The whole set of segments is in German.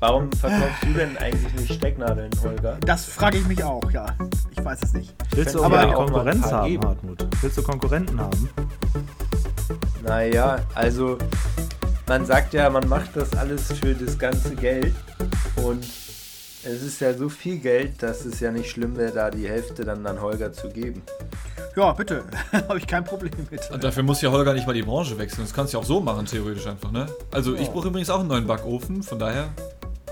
Warum verkaufst du denn eigentlich nicht Stecknadeln, Holger? Das frage ich mich auch, ja. Ich weiß es nicht. Willst du Aber Konkurrenz haben, geben. Hartmut? Willst du Konkurrenten haben? Naja, also man sagt ja, man macht das alles für das ganze Geld und es ist ja so viel Geld, dass es ja nicht schlimm wäre, da die Hälfte dann an Holger zu geben. Ja, bitte. Habe ich kein Problem mit. Und dafür muss ja Holger nicht mal die Branche wechseln. Das kannst du ja auch so machen, theoretisch einfach, ne? Also, ich brauche übrigens auch einen neuen Backofen, von daher.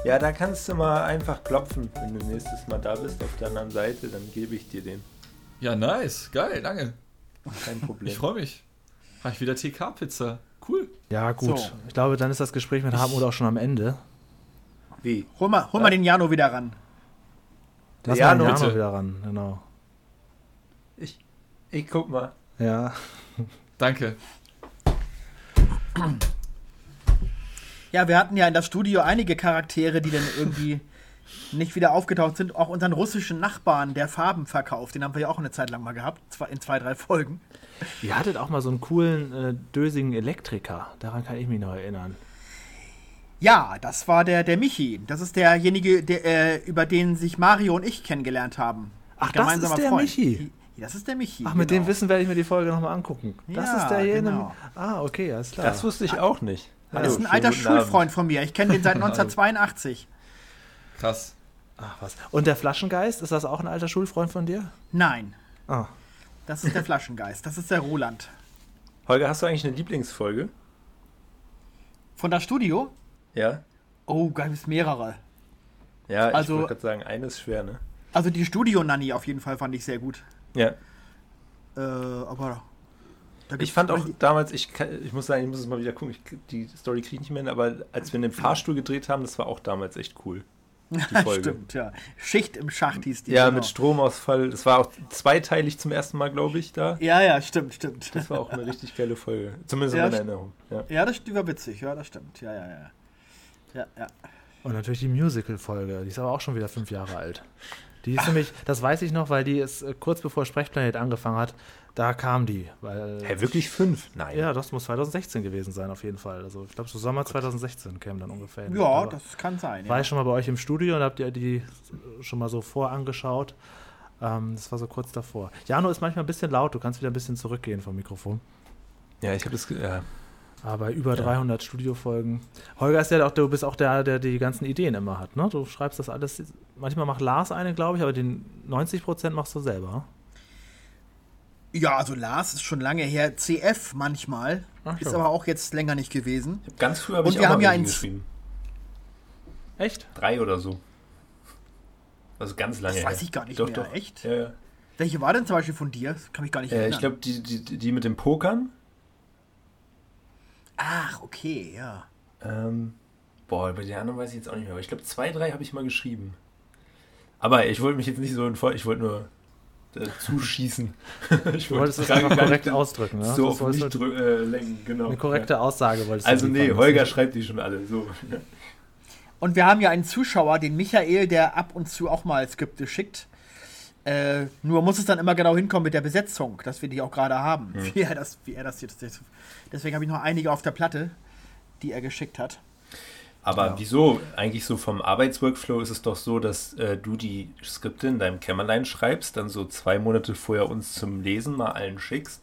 Ja, da kannst du mal einfach klopfen, wenn du nächstes Mal da bist auf der anderen Seite, dann gebe ich dir den. Ja, nice. Geil, danke. Kein Problem. Ich freue mich. Habe ich wieder TK-Pizza. Cool. Ja, gut. So. Ich glaube, dann ist das Gespräch mit Hartmut auch schon am Ende. Wie? Hol mal, hol mal den Jano wieder ran. Lass Ja, mal den bitte. Jano wieder ran, genau. Ich, ich guck mal. Ja. Danke. Ja, wir hatten ja in das Studio einige Charaktere, die dann irgendwie nicht wieder aufgetaucht sind. Auch unseren russischen Nachbarn, der Farben verkauft. Den haben wir ja auch eine Zeit lang mal gehabt. In zwei, drei Folgen. Ihr hattet auch mal so einen coolen, äh, dösigen Elektriker. Daran kann ich mich noch erinnern. Ja, das war der, der Michi. Das ist derjenige, der, äh, über den sich Mario und ich kennengelernt haben. Ach, das gemeinsamer ist der Michi? Ja, Das ist der Michi. Ach, mit genau. dem Wissen werde ich mir die Folge nochmal angucken. Das Ja, ist derjenige. genau. Ah, okay, alles klar. Das wusste ich auch nicht. Das ist ein alter. Schulfreund von mir. Ich kenne den seit 1982. Krass. Ach, was. Und der Flaschengeist, ist das auch ein alter Schulfreund von dir? Nein, Ah. das ist der Flaschengeist. Das ist der Roland. Holger, hast du eigentlich eine Lieblingsfolge? Von das Studio? Ja? Oh, gibt es mehrere. Ja, ich Also- wollte gerade sagen, eine ist schwer, ne? Also die Studio-Nanny auf jeden Fall fand ich sehr gut. Ja. Äh, aber da Ich fand auch damals, ich, ich muss sagen, ich muss es mal wieder gucken, ich, die Story kriege ich nicht mehr hin, aber als wir in dem Fahrstuhl gedreht haben, das war auch damals echt cool. Die Folge. Stimmt, ja. Schicht im Schacht hieß die. Ja, genau. mit Stromausfall. Das war auch zweiteilig zum ersten Mal, glaube ich, da. Ja, ja, stimmt, stimmt. Das war auch eine richtig geile Folge. Zumindest Ja, in meiner Erinnerung. Ja. Ja, das die war witzig, ja, das stimmt. Ja, ja, ja. Ja, ja. Und natürlich die Musical-Folge. Die ist aber auch schon wieder fünf Jahre alt. Die ist nämlich, das weiß ich noch, weil die ist äh, kurz bevor Sprechplanet angefangen hat, da kam die. Weil, Hä, wirklich fünf? Nein. Ja, das muss 2016 gewesen sein, auf jeden Fall. Also ich glaube, so Sommer 2016 käme dann ungefähr. hin. Ja, Da das kann sein. war Ja. ich schon mal bei euch im Studio und habt ihr die schon mal so vorangeschaut. Ähm, das war so kurz davor. Jano ist manchmal ein bisschen laut, du kannst wieder ein bisschen zurückgehen vom Mikrofon. Ja, ich habe das. Ja. Aber bei über 300 Studiofolgen. Holger ist ja auch, du bist auch der, der die ganzen Ideen immer hat, ne? Du schreibst das alles. Manchmal macht Lars eine, glaube ich, aber den 90% machst du selber. ja, also Lars ist schon lange her. CF manchmal. Ach Ist aber auch jetzt länger nicht gewesen. Ganz früh habe ich wir auch haben mal ja geschrieben. Echt? Drei oder so. Also ganz lange Das weiß her. ich gar nicht doch, mehr. Doch. Echt? Ja, ja. Welche war denn zum Beispiel von dir? Das kann mich gar nicht Äh, erinnern. ich glaube, die, die, die mit dem Pokern. Ach, okay, ja. Ähm, boah, bei den anderen weiß ich jetzt auch nicht mehr. Aber ich glaube, zwei, drei habe ich mal geschrieben. Aber ich wollte mich jetzt nicht so in voll. Ich wollte nur äh, zuschießen. ich Du wolltest es gar einfach nicht korrekt ausdrücken, ne? So Das auf mich du- drü- äh, lenken, genau. Eine korrekte Aussage wolltest Ja. Also du nee. Holger schreibt die schon alle. So. Und wir haben ja einen Zuschauer, den Michael, der ab und zu auch mal Skripte schickt. Äh, nur muss es dann immer genau hinkommen mit der Besetzung, dass wir die auch gerade haben. Wie, er das, wie er das jetzt. Deswegen habe ich noch einige auf der Platte, die er geschickt hat. Aber wieso? Eigentlich so vom Arbeitsworkflow ist es doch so, dass äh, du die Skripte in deinem Kämmerlein schreibst, dann so zwei Monate vorher uns zum Lesen mal allen schickst.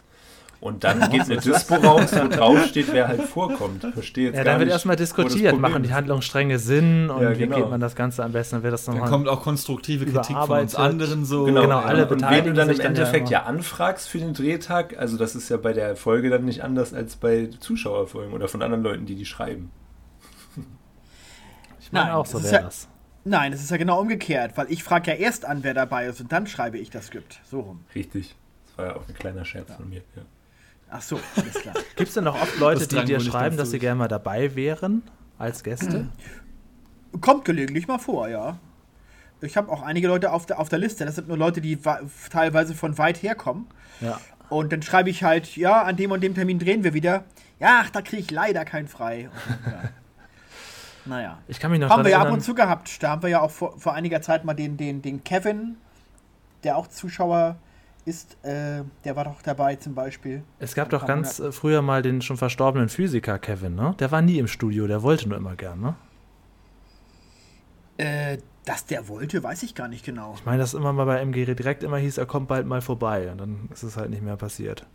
Und dann geht eine Dispo raus, wo drauf steht, wer halt vorkommt. Verstehe jetzt Ja, gar dann wird nicht, erstmal diskutiert, machen die. Handlungsstränge Sinn und Ja, wie genau. geht man das Ganze am besten, dann wird das Dann nochmal. kommt auch konstruktive Kritik von uns anderen so. Genau, Genau, alle und wenn du dann im dann ja Endeffekt immer. ja, anfragst für den Drehtag, also das ist ja bei der Folge dann nicht anders als bei Zuschauerfolgen oder von anderen Leuten, die die schreiben. Ich meine Nein, auch so wäre ja- das. Nein, es ist ja genau umgekehrt, weil ich frage ja erst an, wer dabei ist und dann schreibe ich das Skript. So rum. Richtig. Das war ja auch ein kleiner Scherz von mir. Ja. Ach so, alles klar. Gibt es denn noch oft Leute, Das die dir schreiben, dass sie gerne mal dabei wären als Gäste? Kommt gelegentlich mal vor, ja. Ich habe auch einige Leute auf der, auf der Liste. Das sind nur Leute, die teilweise von weit herkommen. Ja. Und dann schreibe ich halt, ja, an dem und dem Termin drehen wir wieder. Ja, ach, da kriege ich leider keinen frei. Und, ja. naja. Ich kann mich noch Haben wir ja ab und zu gehabt. Da haben wir ja auch vor, vor einiger Zeit mal den, den, den Kevin, der auch Zuschauer ist, äh, der war doch dabei zum Beispiel. Es gab doch ganz äh, früher mal den schon verstorbenen Physiker Kevin, ne? Der war nie im Studio, der wollte nur immer gern, ne? Äh, dass der wollte, weiß ich gar nicht genau. Ich meine, dass immer mal bei MG direkt immer hieß, er kommt bald mal vorbei und dann ist es halt nicht mehr passiert.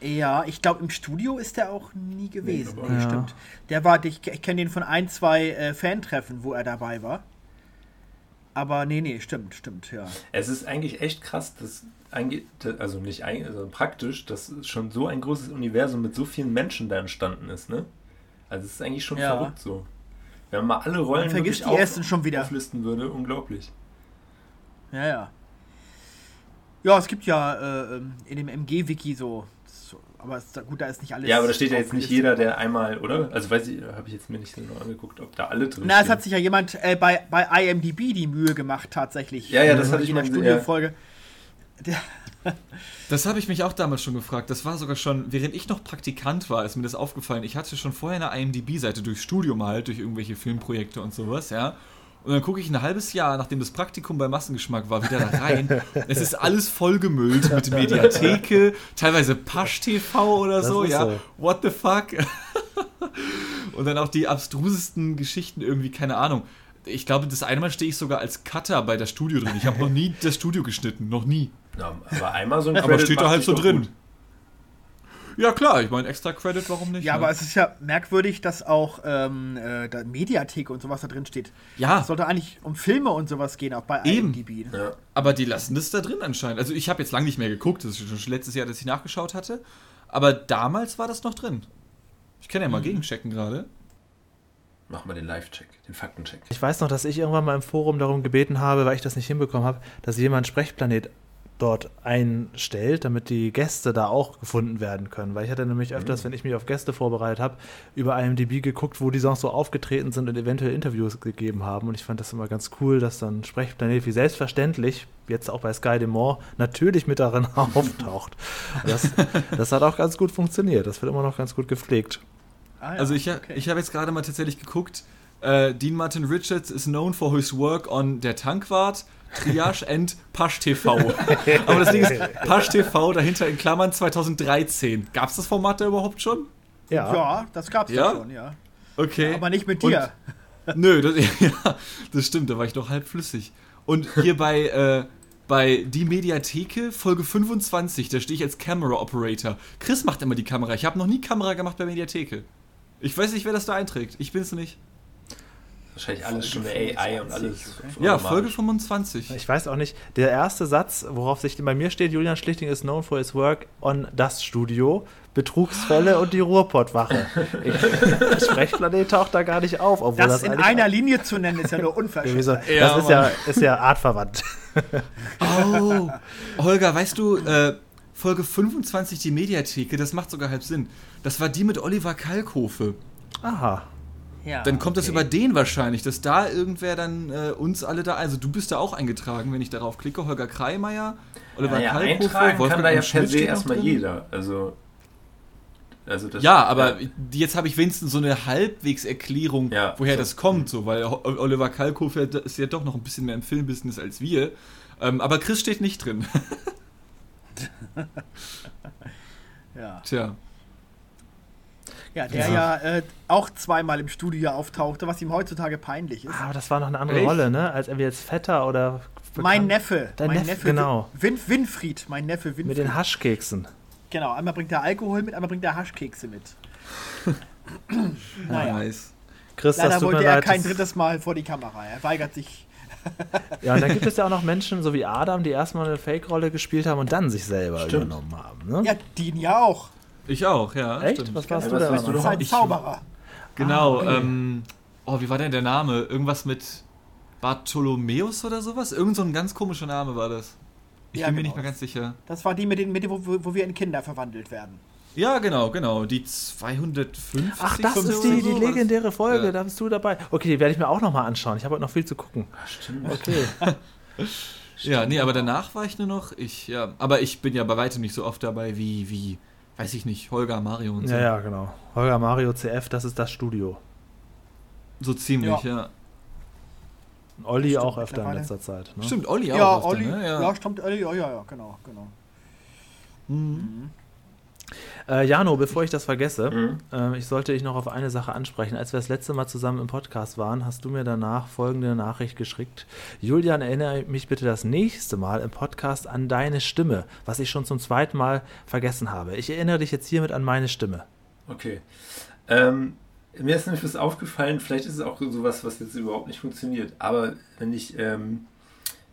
Ja, ich glaube, im Studio ist der auch nie gewesen. Nee, Nee, ja. stimmt. Der war, ich, ich kenne den von ein, zwei äh, Fantreffen, wo er dabei war. Aber nee, nee, stimmt, stimmt, ja. Es ist eigentlich echt krass, dass also nicht ein, also praktisch, dass schon so ein großes Universum mit so vielen Menschen da entstanden ist, ne? Also es ist eigentlich schon Ja. verrückt so. Wenn man mal alle Rollen Man vergisst die ersten schon wieder. auflisten würde, unglaublich. Ja, ja. Ja, es gibt ja äh, ähm, in dem MG-Wiki so. Aber es, gut, da ist nicht alles. Ja, aber da steht ja jetzt nicht jeder, der einmal, oder? Also weiß ich, habe ich jetzt mir nicht so genau angeguckt, ob da alle drin Na, es stehen. hat sich ja jemand äh, bei, bei IMDb die Mühe gemacht, tatsächlich. Ja, ja, das Äh, hatte ich in der Studiofolge. Der, Das habe ich mich auch damals schon gefragt. Das war sogar schon, während ich noch Praktikant war, ist mir das aufgefallen. Ich hatte schon vorher eine IMDb-Seite durchs Studium halt, durch irgendwelche Filmprojekte und sowas, ja. Und dann gucke ich ein halbes Jahr, nachdem das Praktikum bei Massengeschmack war, wieder da rein. es ist alles vollgemüllt mit Mediatheke, teilweise Pasch-TV oder Das so, ja. so. What the fuck? und dann auch die abstrusesten Geschichten irgendwie, keine Ahnung. Ich glaube, das eine Mal stehe ich sogar als Cutter bei der Studio drin. Ich habe noch nie das Studio geschnitten, noch nie. Ja, aber einmal so ein Aber Credit steht da halt so drin. gut. Ja klar, ich meine extra Credit, warum nicht? ja, ne? aber es ist ja merkwürdig, dass auch ähm, äh, da Mediathek und sowas da drin steht. ja, Es sollte eigentlich um Filme und sowas gehen, auch bei Eben. IMDb. Ja. aber die lassen das da drin anscheinend. Also ich habe jetzt lange nicht mehr geguckt, das ist schon letztes Jahr, dass ich nachgeschaut hatte. Aber damals war das noch drin. Ich kann ja mal gegenchecken gerade. Mach mal den Live-Check, den Faktencheck. Ich weiß noch, dass ich irgendwann mal im Forum darum gebeten habe, weil ich das nicht hinbekommen habe, dass jemand Sprechplanet dort einstellt, damit die Gäste da auch gefunden werden können. Weil ich hatte nämlich öfters, wenn ich mich auf Gäste vorbereitet habe, über IMDb geguckt, wo die sonst so aufgetreten sind und eventuell Interviews gegeben haben. Und ich fand das immer ganz cool, dass dann Sprechplanet wie selbstverständlich, jetzt auch bei Sky Demont, natürlich mit darin auftaucht. Das, das hat auch ganz gut funktioniert. Das wird immer noch ganz gut gepflegt. Ah, ja, Also ich, okay. ich habe jetzt gerade mal tatsächlich geguckt. Äh, Dean Martin Richards is known for his work on Der Tankwart, Triage and Pasch TV. Aber das Ding ist, Pasch TV dahinter in Klammern 2013. Gab es das Format da überhaupt schon? Ja. ja, das gab's Ja? ja schon, ja. Okay. Aber nicht mit Und- dir. Nö, das, ja, das stimmt, da war ich noch halb flüssig. Und hier bei, äh, bei Die Mediatheke, Folge 25, da stehe ich als Camera Operator. Chris macht immer die Kamera. Ich habe noch nie Kamera gemacht bei Mediatheke. Ich weiß nicht, wer das da einträgt. Ich bin's nicht. Wahrscheinlich alles schon eine AI und alles. Ja, automatisch. Folge 25. Ich weiß auch nicht, der erste Satz, worauf sich bei mir steht, Julian Schlichting is known for his work on das Studio, Betrugsfälle und die Ruhrpottwache. Ich- Sprechplanet taucht da gar nicht auf, obwohl Das das, in einer Linie zu nennen, ist ja nur unverschämt. das Ja, ist ja, ist ja artverwandt. Oh, Holger, weißt du, äh, Folge 25, die Mediatheke, das macht sogar halb Sinn. Das war die mit Oliver Kalkofe. Aha. Ja, Dann kommt das okay. über den wahrscheinlich, dass da irgendwer dann äh, uns alle da. Also du bist da auch eingetragen, wenn ich darauf klicke. Holger Kreimeier, Oliver Naja, Kalkofe, eintragen Wolfgang kann da ja per se erstmal jeder. Also, also das, Ja, aber jetzt habe ich wenigstens so eine Halbwegserklärung, Ja, woher so. das kommt, so, weil Oliver Kalkofe ist ja doch noch ein bisschen mehr im Filmbusiness als wir. Ähm, aber Chris steht nicht drin. Ja, Tja. Ja der ja, äh, auch zweimal im Studio auftauchte, was ihm heutzutage peinlich ist. Aber das war noch eine andere Echt? Rolle, ne? Als er jetzt Vetter oder. Mein bekannt- Neffe. Dein mein Neffe, genau. Win Winfried, mein Neffe Winfried. Mit den Haschkeksen. genau, einmal bringt er Alkohol mit, einmal bringt er Haschkekse mit. naja, Nice. Chris, das leider tut mir wollte er leid. kein das- drittes Mal vor die Kamera. Er weigert sich. Ja, und dann gibt es ja auch noch Menschen, so wie Adam, die erstmal eine Fake-Rolle gespielt haben und dann sich selber Stimmt. übernommen haben. Ne? Ja, Dean ja auch. Ich auch, ja. Echt? stimmt. Was warst Ja, du weißt du ist ein Ich- Zauberer. Genau, Ah, okay. ähm, oh, wie war denn der Name? Irgendwas mit Bartholomäus oder sowas? Irgend so ein ganz komischer Name war das. Ich Ja, bin mir genau. nicht mehr ganz sicher. Das war die, mit den, mit den, wo, wo wir in Kinder verwandelt werden. Ja, genau, genau. Die 250. Ach, das ist die, so, die legendäre Folge, Ja. da bist du dabei. Okay, die werde ich mir auch nochmal anschauen. Ich habe heute noch viel zu gucken. Ach, stimmt. Okay. Ja, nee, aber danach war ich nur noch ich, ja. Aber ich bin ja bei weitem nicht so oft dabei wie, wie, weiß ich nicht, Holger, Mario und so. ja, ja, genau. Holger Mario CF, das ist das Studio. So ziemlich, Ja. ja. Olli Stimmt, auch öfter in letzter Zeit. Ne? Stimmt, Olli auch. Ja, öfter, Olli. ne? Ja. stimmt. Olli, ja, ja, ja, genau, genau. Mhm. Äh, Jano, bevor ich das vergesse, mhm. äh, ich sollte dich noch auf eine Sache ansprechen. Als wir das letzte Mal zusammen im Podcast waren, hast du mir danach folgende Nachricht geschickt. Julian, erinnere mich bitte das nächste Mal im Podcast an deine Stimme, was ich schon zum zweiten Mal vergessen habe. Ich erinnere dich jetzt hiermit an meine Stimme. Okay. Ähm, mir ist nämlich was aufgefallen, vielleicht ist es auch sowas, was jetzt überhaupt nicht funktioniert, aber wenn ich, ähm,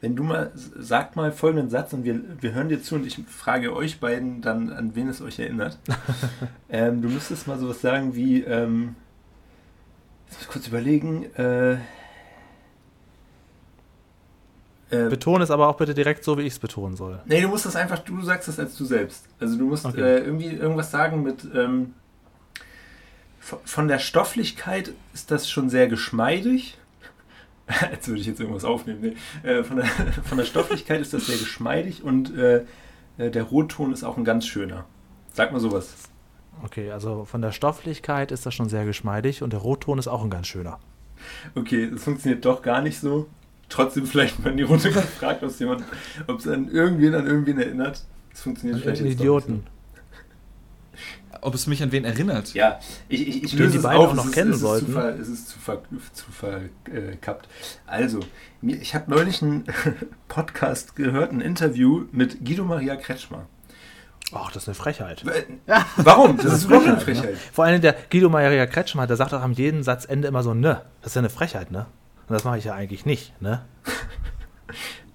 wenn du mal, sag mal folgenden Satz und wir, wir hören dir zu und ich frage euch beiden dann, an wen es euch erinnert. ähm, du müsstest mal sowas sagen wie, ähm, jetzt muss ich kurz überlegen, äh, äh, Betone es aber auch bitte direkt so, wie ich es betonen soll. Nee, du musst das einfach, du sagst das als du selbst. Also du musst okay. äh, irgendwie irgendwas sagen mit, ähm, von der Stofflichkeit ist das schon sehr geschmeidig. Als würde ich jetzt irgendwas aufnehmen. Nee. Äh, von, der, von der Stofflichkeit ist das sehr geschmeidig und äh, äh, der Rotton ist auch ein ganz schöner. Sag mal sowas. Okay, also von der Stofflichkeit ist das schon sehr geschmeidig und der Rotton ist auch ein ganz schöner. Okay, das funktioniert doch gar nicht so. Trotzdem vielleicht mal in die Runde gefragt, ob es jemand, ob es an irgendwen an irgendwen erinnert. Das funktioniert vielleicht nicht. Idioten ob es mich an wen erinnert. Ja, ich, ich, ich löse die beiden auch noch ist, kennen es sollten. Zu ver, es ist zu, ver, zu verkappt. Also, ich habe neulich einen Podcast gehört, ein Interview mit Guido Maria Kretschmer. Ach, das ist eine Frechheit. Warum? Das, das ist wirklich eine Frechheit. Vor allem der Guido Maria Kretschmer, der sagt auch am jeden Satzende immer so, ne. Das ist ja eine Frechheit, ne? Und das mache ich ja eigentlich nicht, ne?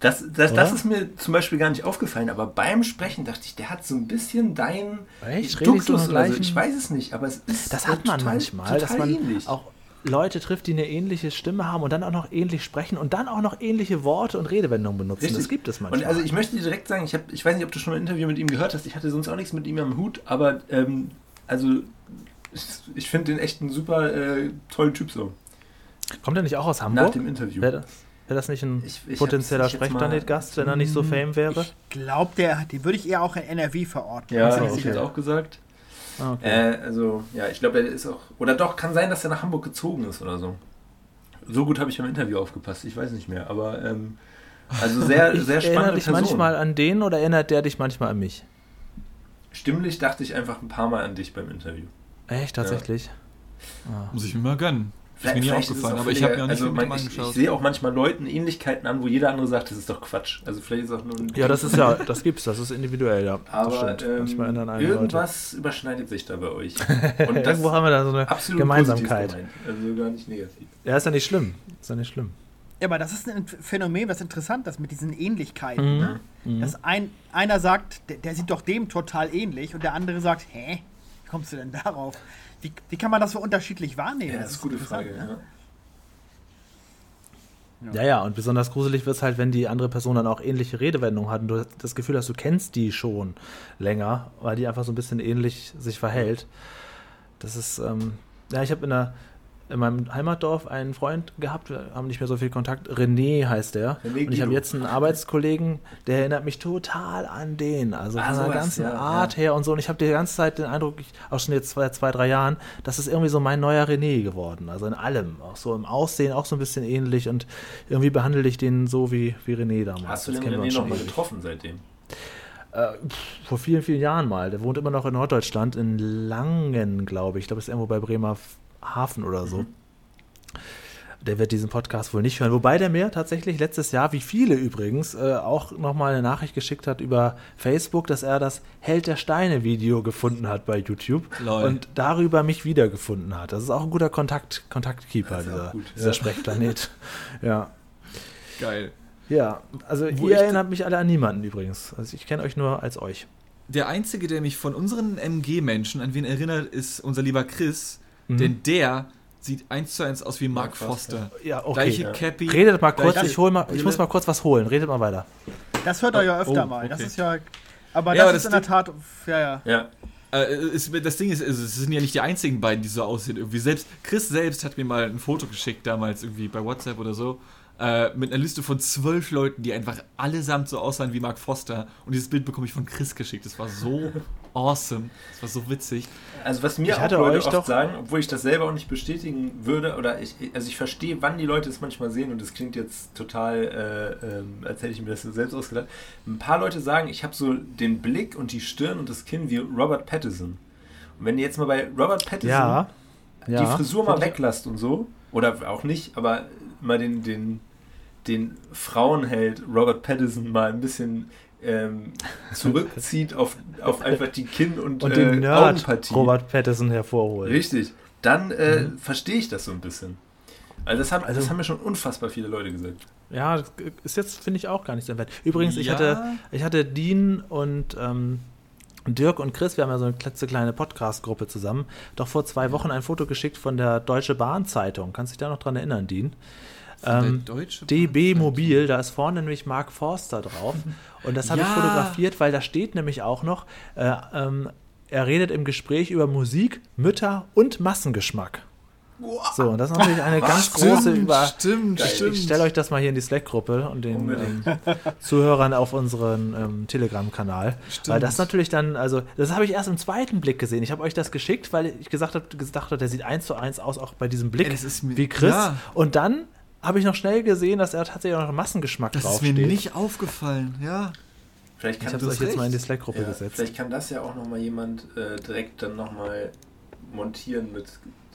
Das, das, das ist mir zum Beispiel gar nicht aufgefallen, aber beim Sprechen dachte ich, der hat so ein bisschen dein Echt? Duktus oder so. Ich weiß es nicht, aber es ist Das hat man total, manchmal, dass man ähnlich. auch Leute trifft, die eine ähnliche Stimme haben und dann auch noch ähnlich sprechen und dann auch noch ähnliche Worte und Redewendungen benutzen. Richtig. Das gibt es manchmal. Und also ich möchte dir direkt sagen, ich, hab, ich weiß nicht, ob du schon ein Interview mit ihm gehört hast, ich hatte sonst auch nichts mit ihm am Hut, aber ähm, also ich, ich finde den echt einen super äh, tollen Typ so. Kommt er nicht auch aus Hamburg? Nach dem Interview. Wer das? Wäre das nicht ein ich, ich potenzieller Sprechplanet-Gast, wenn er nicht so Fame wäre? Ich glaube, den würde ich eher auch in NRW verorten. Ja, das hätte ich jetzt auch gesagt. Ah, okay. Äh, also, ja, ich glaube, er ist auch. Oder doch, kann sein, dass er nach Hamburg gezogen ist oder so. So gut habe ich beim Interview aufgepasst, ich weiß nicht mehr. Aber, ähm, also sehr, ich sehr spannende Erinnert dich Person. manchmal an den oder erinnert der dich manchmal an mich? Stimmlich dachte ich einfach ein paar Mal an dich beim Interview. Echt, tatsächlich? Ja. Ah. Muss ich mir mal gönnen. Ist mir nie aufgefallen, aber ich habe mir auch nicht also mein, ich, ich, sehe auch manchmal Leuten Ähnlichkeiten an, wo jeder andere sagt, das ist doch Quatsch. Also vielleicht ist auch nur ein Ja, das ist ja, das gibt's, das ist individuell, ja. Aber ähm, irgendwas Leute. überschneidet sich da bei euch. Und Irgendwo haben wir da so eine Gemeinsamkeit. Also gar nicht negativ. Ja, ist ja nicht schlimm. Ist ja nicht schlimm. Ja, aber das ist ein Phänomen, was interessant ist mit diesen Ähnlichkeiten. Mhm. Ne? Mhm. Dass ein, einer sagt, der, der, sieht doch dem total ähnlich und der andere sagt, hä, wie kommst du denn darauf? Wie, wie kann man das so unterschiedlich wahrnehmen? Ja, das, ist eine gute Frage. Ne? Ja. ja, ja, und besonders gruselig wird es halt, wenn die andere Person dann auch ähnliche Redewendungen hat und du das Gefühl hast, du kennst die schon länger, weil die einfach so ein bisschen ähnlich sich verhält. Das ist, ähm, ja, ich habe in der in meinem Heimatdorf einen Freund gehabt, wir haben nicht mehr so viel Kontakt. René heißt der. René und ich habe jetzt einen Arbeitskollegen, der erinnert mich total an den. Also ah, von der ganzen ja, Art ja. her und so. Und ich habe die ganze Zeit den Eindruck, ich, auch schon jetzt seit zwei, drei Jahren, das ist irgendwie so mein neuer René geworden. Also in allem. Auch so im Aussehen auch so ein bisschen ähnlich und irgendwie behandle ich den so wie, wie René damals. Hast du den René noch mal getroffen seitdem? Äh, vor vielen, vielen Jahren mal. Der wohnt immer noch in Norddeutschland, in Langen, glaube ich. Ich glaube, es ist irgendwo bei Bremer Hafen oder so. Mhm. Der wird diesen Podcast wohl nicht hören. Wobei der mir tatsächlich letztes Jahr, wie viele übrigens, äh, auch nochmal eine Nachricht geschickt hat über Facebook, dass er das Held der Steine-Video gefunden hat bei YouTube Lol. und darüber mich wiedergefunden hat. Das ist auch ein guter Kontakt, Kontaktkeeper, dieser, gut, dieser ja. Sprechplanet. ja. Geil. Ja, also Wo ihr erinnert mich alle an niemanden übrigens. Also ich kenne euch nur als euch. Der Einzige, der mich von unseren MG-Menschen an wen erinnert, ist unser lieber Chris, Mhm. Denn der sieht eins zu eins aus wie Mark, Mark Foster. Ja, okay. Gleiche ja. Cappy. Redet mal kurz, ich, hol mal, ich muss mal kurz was holen. Redet mal weiter. Das hört er ja öfter oh, mal. Okay. Das ist ja. Aber ja, das, aber ist in der Tat. Ja, ja. ja. Äh, das Ding ist, es sind ja nicht die einzigen beiden, die so aussehen. Irgendwie selbst, Chris selbst hat mir mal ein Foto geschickt, damals irgendwie bei WhatsApp oder so, äh, mit einer Liste von zwölf Leuten, die einfach allesamt so aussahen wie Mark Foster. Und dieses Bild bekomme ich von Chris geschickt. Das war so awesome. Das war so witzig. Also was mir ich auch Leute oft sagen, obwohl ich das selber auch nicht bestätigen würde, oder ich, also ich verstehe, wann die Leute es manchmal sehen und es klingt jetzt total, äh, äh, als hätte ich mir das selbst ausgedacht. Ein paar Leute sagen, ich habe so den Blick und die Stirn und das Kinn wie Robert Pattinson. Und wenn ihr jetzt mal bei Robert Pattinson Ja. die ja. Frisur mal weglasst und so, oder auch nicht, aber mal den, den, den Frauenheld Robert Pattinson mal ein bisschen ähm, zurückzieht auf, auf einfach die Kinn- und, Und äh, den Nerd Augenpartie. Robert Pattinson hervorholt. Richtig. Dann äh, verstehe ich das so ein bisschen. Also das, haben, das Also- haben mir schon unfassbar viele Leute gesagt. Ja, das ist jetzt, finde ich, auch gar nicht so wert. Übrigens, ich, Ja. hatte, ich hatte Dean und ähm, Dirk und Chris, wir haben ja so eine klitzekleine Podcast-Gruppe zusammen, doch vor zwei Wochen ein Foto geschickt von der Deutsche Bahn-Zeitung. Kannst du dich da noch dran erinnern, Dean? Ähm, DB Mobil, da ist vorne nämlich Mark Forster drauf. Und das habe ich Ja. fotografiert, weil da steht nämlich auch noch, äh, ähm, er redet im Gespräch über Musik, Mütter und Massengeschmack. So, und das ist natürlich eine ganz große Über. Stimmt, Geil. stimmt. Ich stelle euch das mal hier in die Slack-Gruppe und den ähm, Zuhörern auf unseren ähm, Telegram-Kanal. Stimmt. Weil das natürlich dann, also, das habe ich erst im zweiten Blick gesehen. Ich habe euch das geschickt, weil ich gesagt habe, gedacht habe, der sieht eins zu eins aus, auch bei diesem Blick, Ey, wie Chris. ja. Und dann habe ich noch schnell gesehen, dass er tatsächlich auch noch einen Massengeschmack Das ist draufsteht. mir nicht aufgefallen, ja. Vielleicht ich kann, habe das, es euch jetzt mal in die. Slack-Gruppe ja, gesetzt. vielleicht kann das ja auch nochmal jemand äh, direkt dann nochmal montieren mit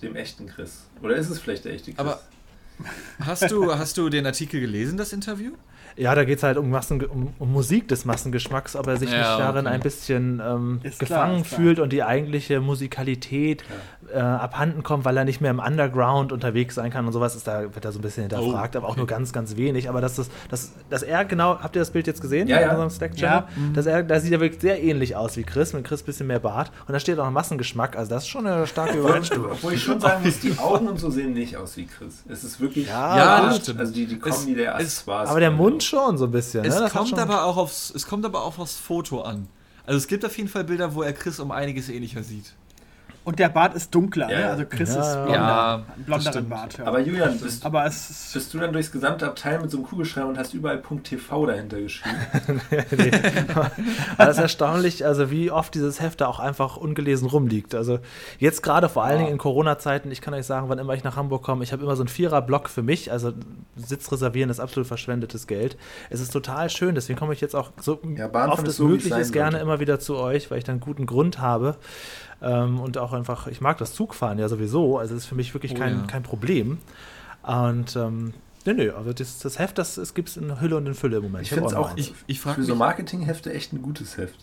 dem echten Chris. Oder ist es vielleicht der echte Chris? Aber hast du, hast du den Artikel gelesen, das Interview? Ja, da geht es halt um, Massen, um, um Musik des Massengeschmacks, ob er sich Ja, nicht darin okay. ein bisschen ähm, gefangen klar. fühlt und die eigentliche Musikalität äh, abhanden kommt, weil er nicht mehr im Underground unterwegs sein kann und sowas ist da, wird da so ein bisschen hinterfragt, Oh, aber auch nur ganz, ganz wenig. Aber dass, das, dass, dass er genau, habt ihr das Bild jetzt gesehen? Ja, in ja. unserem Slack-Channel? Ja. Dass er, da sieht er wirklich sehr ähnlich aus wie Chris, mit Chris ein bisschen mehr Bart und da steht auch ein Massengeschmack, also das ist schon eine starke Übereinstimmung. Obwohl ich schon sagen muss, die Augen und so sehen nicht aus wie Chris. Es ist wirklich. Ja, das stimmt. Also die, die Kombi Es- der es- Accessoires. aber der und Mund. Schon so ein bisschen. Es, ne? Kommt aber auch aufs, es kommt aber auch aufs Foto an. Also es gibt auf jeden Fall Bilder, wo er Chris um einiges ähnlicher sieht. Und der Bart ist dunkler, Ja, ne? Also Chris Ja, ist blonder. Ja, ein das blonderen. Bart, ja. Aber Julian, bist, Aber es ist. bist du dann durchs gesamte Abteil mit so einem Kugelschreiber und hast überall .tv dahinter geschrieben? nee. Aber das ist erstaunlich, also wie oft dieses Heft da auch einfach ungelesen rumliegt. Also jetzt gerade vor allen Dingen in Corona-Zeiten, ich kann euch sagen, wann immer ich nach Hamburg komme, ich habe immer so einen Vierer-Block für mich, also Sitz reservieren ist absolut verschwendetes Geld. Es ist total schön, deswegen komme ich jetzt auch so oft es möglich ist, gerne sollte. immer wieder zu euch, weil ich dann einen guten Grund habe. Ähm, und auch einfach, ich mag das Zugfahren ja sowieso, also es ist für mich wirklich Oh kein, ja. kein Problem. Und ähm, nee, nee, also das, das Heft, das, das gibt es in Hülle und in Fülle im Moment. Ich find's noch auch-. Ich, ich frage Für mich, so Marketinghefte echt ein gutes Heft.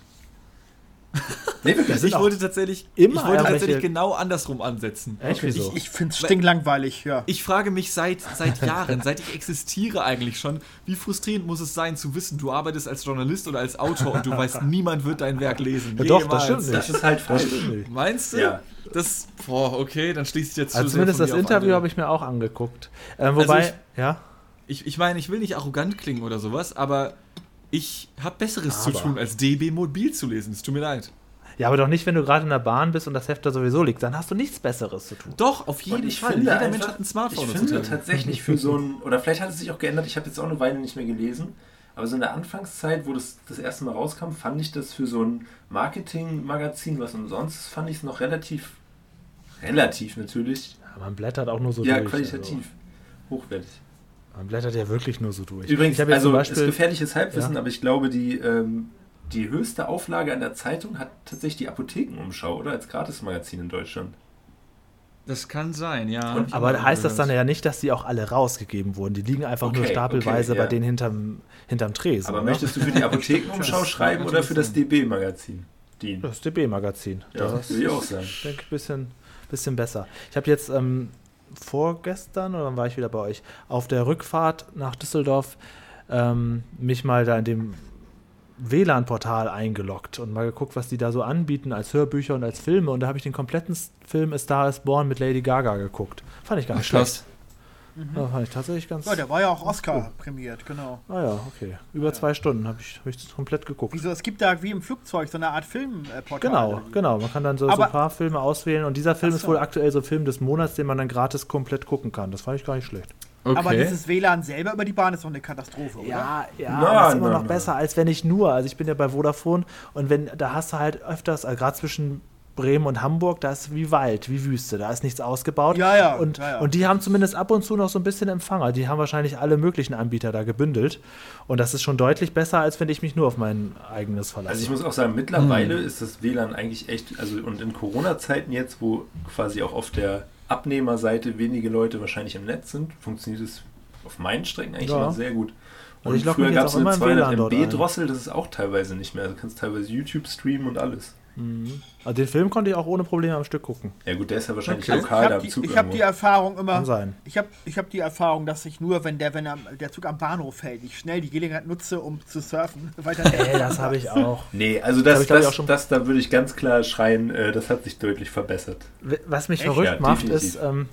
Nee, wirklich. sind ich wollte tatsächlich, immer ich wollte tatsächlich genau andersrum ansetzen. Echt, wieso? Ich, ich finde es stinklangweilig, ja. Ich frage mich seit, seit Jahren, seit ich existiere eigentlich schon, wie frustrierend muss es sein zu wissen, du arbeitest als Journalist oder als Autor und du weißt, niemand wird dein Werk lesen. Ja, doch, das stimmt Das ist halt falsch. Meinst du? Ja. Das, boah, okay, dann schließt jetzt Also zumindest das Interview habe ich mir auch angeguckt. Ähm, wobei, Also ja, Ich, ich meine, ich will nicht arrogant klingen oder sowas, aber ich habe Besseres zu Aber. tun, als DB Mobil zu lesen. Es tut mir leid. ja, aber doch nicht, wenn du gerade in der Bahn bist und das Heft da sowieso liegt. Dann hast du nichts Besseres zu tun. Doch, auf jeden ich Fall. finde Jeder einfach, Mensch hat ein Smartphone Ich finde tatsächlich für so ein, oder vielleicht hat es sich auch geändert, ich habe jetzt auch eine Weile nicht mehr gelesen, aber so in der Anfangszeit, wo das das erste Mal rauskam, fand ich das für so ein Marketing-Magazin, was umsonst ist, fand ich es noch relativ, relativ natürlich, Ja, man blättert auch nur so ja, durch. qualitativ, hochwertig. Man blättert ja wirklich nur so durch. Übrigens, ich also zum ist Beispiel, gefährliches Halbwissen, Ja. aber ich glaube, die, ähm, die höchste Auflage an der Zeitung hat tatsächlich die Apothekenumschau, oder? Als Gratismagazin in Deutschland. Das kann sein, ja. Und- aber heißt das dann ja nicht, dass die auch alle rausgegeben wurden? Die liegen einfach nur Okay, stapelweise okay, bei ja. denen hinterm, hinterm Tresen. Aber ne? möchtest du für die Apothekenumschau schreiben oder für das DB-Magazin? Das DB-Magazin. Ja, das will ich auch sagen. denke ich, ein bisschen, bisschen besser. Ich habe jetzt ähm, vorgestern, oder wann war ich wieder bei euch, auf der Rückfahrt nach Düsseldorf ähm, mich mal da in dem WLAN-Portal eingeloggt und mal geguckt, was die da so anbieten als Hörbücher und als Filme. Und da habe ich den kompletten Film A Star is Born mit Lady Gaga geguckt. Fand ich gar nicht schlecht. Ja, fand ich tatsächlich ganz. Ja, der war ja auch Oscar prämiert, genau. Ah ja, okay. Über zwei Stunden habe ich, hab ich komplett geguckt. Wieso? Es gibt da wie im Flugzeug so eine Art Filmportal. Genau, genau. Man kann dann so, so ein paar Filme auswählen und dieser Film Ach ist so. wohl aktuell so Film des Monats, den man dann gratis komplett gucken kann. Das fand ich gar nicht schlecht. okay. Aber dieses WLAN selber über die Bahn ist doch eine Katastrophe, oder? Ja, ja, Na, aber ist immer na, noch na. besser, als wenn ich nur, also ich bin ja bei Vodafone und wenn, da hast du halt öfters, also gerade zwischen Bremen und Hamburg, da ist wie Wald, wie Wüste, da ist nichts ausgebaut. Ja, ja, Und, ja, ja. und die haben zumindest ab und zu noch so ein bisschen Empfang. Die haben wahrscheinlich alle möglichen Anbieter da gebündelt. Und das ist schon deutlich besser, als wenn ich mich nur auf mein eigenes verlasse. Also ich muss auch sagen, mittlerweile ist das WLAN eigentlich echt, also und in Corona-Zeiten jetzt, wo quasi auch auf der Abnehmerseite wenige Leute wahrscheinlich im Netz sind, funktioniert es auf meinen Strecken eigentlich Ja. immer sehr gut. Also Und ich logge früher gab es eine immer im WLAN 200 dort MB ein. Drossel, das ist auch teilweise nicht mehr. Du kannst teilweise YouTube streamen und alles. Also den Film konnte ich auch ohne Probleme am Stück gucken. Ja gut, der ist ja wahrscheinlich Okay. Ich lokal da habe im die, Zug ich hab die. Erfahrung immer. Kann sein. Ich habe ich hab die Erfahrung, dass ich nur, wenn der, wenn der Zug am Bahnhof hält, ich schnell die Gelegenheit nutze, um zu surfen. Weiter Ey, das habe ich auch. Nee, also das, ich, ich, das, auch schon- das, da würde ich ganz klar schreien, äh, das hat sich deutlich verbessert. Was mich Echt? verrückt Ja, macht, definitiv. ist, ähm,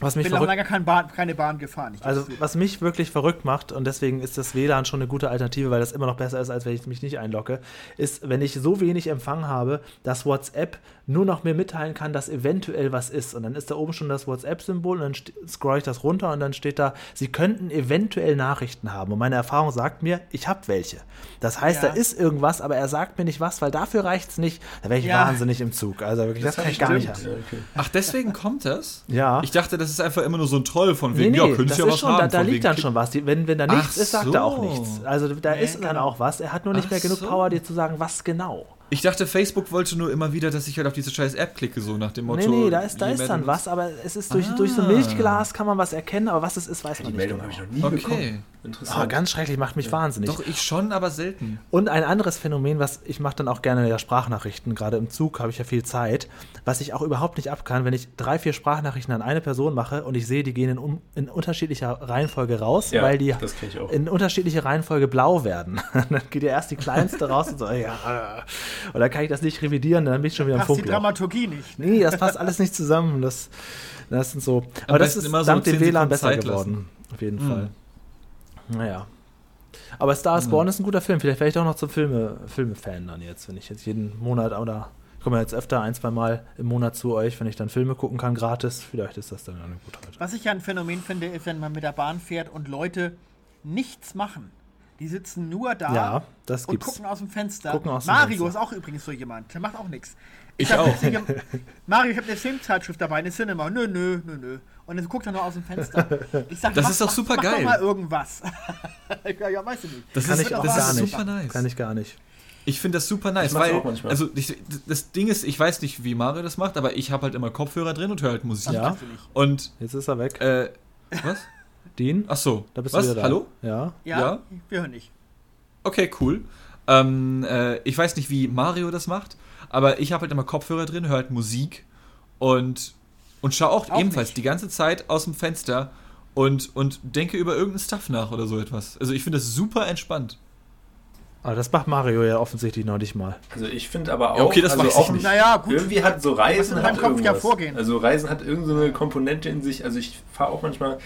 was Ich mich bin noch lange kein Bahn, keine Bahn gefahren. Ich Also, was mich wirklich verrückt macht, und deswegen ist das WLAN schon eine gute Alternative, weil das immer noch besser ist, als wenn ich mich nicht einlogge, ist, wenn ich so wenig Empfang habe, dass WhatsApp nur noch mir mitteilen kann, dass eventuell was ist. Und dann ist da oben schon das WhatsApp-Symbol und dann scroll ich das runter und dann steht da, Sie könnten eventuell Nachrichten haben. Und meine Erfahrung sagt mir, ich habe welche. Das heißt, Ja. da ist irgendwas, aber er sagt mir nicht was, weil dafür reicht es nicht. Da wäre ich Ja. wahnsinnig im Zug. Also wirklich, das, kann hab ich gar nicht stimmt. haben. Ja, okay. Ach, deswegen kommt das? Ja. Ich dachte, das ist einfach immer nur so ein Troll von Nee, wegen, nee, ja, könntest das ja was schon, haben. da, da liegt dann schon was. Die, wenn, wenn da nichts Ach ist, sagt er auch so. nichts. Also da Nee, ist dann auch was. Er hat nur nicht Ach mehr genug so. Power, dir zu sagen, was genau. Ich dachte, Facebook wollte nur immer wieder, dass ich halt auf diese scheiß App klicke, so nach dem Motto. nee, nee, da ist, da ist dann was, aber es ist durch, Ah. durch so ein Milchglas kann man was erkennen, aber was es ist, weiß Die man nicht. Meldung genau. habe ich noch nie Okay. bekommen. Interessant. Ah, ganz schrecklich, macht mich wahnsinnig. Doch, ich schon, aber selten. Und ein anderes Phänomen, was ich mache dann auch gerne ja Sprachnachrichten, gerade im Zug habe ich ja viel Zeit, was ich auch überhaupt nicht abkann, wenn ich drei, vier Sprachnachrichten an eine Person mache und ich sehe, die gehen in, um, in unterschiedlicher Reihenfolge raus, Ja, weil die das kenn ich auch. in unterschiedlicher Reihenfolge blau werden. dann geht ja erst die kleinste raus und so, ja. Und dann kann ich das nicht revidieren, dann bin ich schon wieder im Passt die Funkloch. Dramaturgie nicht. Nee, das passt alles nicht zusammen. Das, das sind so. Aber das ist immer so dank dem 10 WLAN besser Zeit geworden. Auf jeden Mhm. Fall. Naja. Aber Star is Born ist ein guter Film. Vielleicht wäre ich auch noch zum Filme, Filme-Fan dann jetzt, wenn ich jetzt jeden Monat oder ich komme ja jetzt öfter ein, zwei Mal im Monat zu euch, wenn ich dann Filme gucken kann, gratis. Vielleicht ist das dann eine gute Art. Was ich ja ein Phänomen finde, ist, wenn man mit der Bahn fährt und Leute nichts machen. Die sitzen nur da Ja, das und gibt's. gucken aus dem Fenster. Aus dem Mario Fenster. ist auch übrigens so jemand. Der macht auch nichts. Ich hab auch. Mario, ich habe eine Filmzeitschrift dabei, eine Cinema. Nö, nö, nö, nö. Und dann guckt er nur aus dem Fenster. Ich sag, Das mach, ist doch mach- super mach geil. doch mal irgendwas. ja, ja, weiß ich nicht. Das Kann ist, ich auch das gar ist nicht. super nice. Kann ich gar nicht. Ich finde das super nice, Ich mach's weil auch manchmal. also ich, das Ding ist, ich weiß nicht, wie Mario das macht, aber ich habe halt immer Kopfhörer drin und höre halt Musik. Ja. Du. Und Jetzt ist er weg. äh, was? Dean, Ach so. da bist was? du wieder da. Hallo? Ja. Ja, Ja? wir hören nicht. Okay, cool. Ähm, äh, ich weiß nicht, wie Mario das macht, aber ich habe halt immer Kopfhörer drin, höre halt Musik und, und schaue auch, Auch ebenfalls nicht. die ganze Zeit aus dem Fenster und, und denke über irgendeinen Stuff nach oder so etwas. Also ich finde das super entspannt. Aber das macht Mario ja offensichtlich noch nicht mal. Also ich finde aber auch, Ja, okay, das also weiß auch ich nicht. Naja, gut. Irgendwie hat so Reisen hat Kopf ja irgendwas. vorgehen? Also Reisen hat irgendeine Komponente in sich. Also ich fahre auch manchmal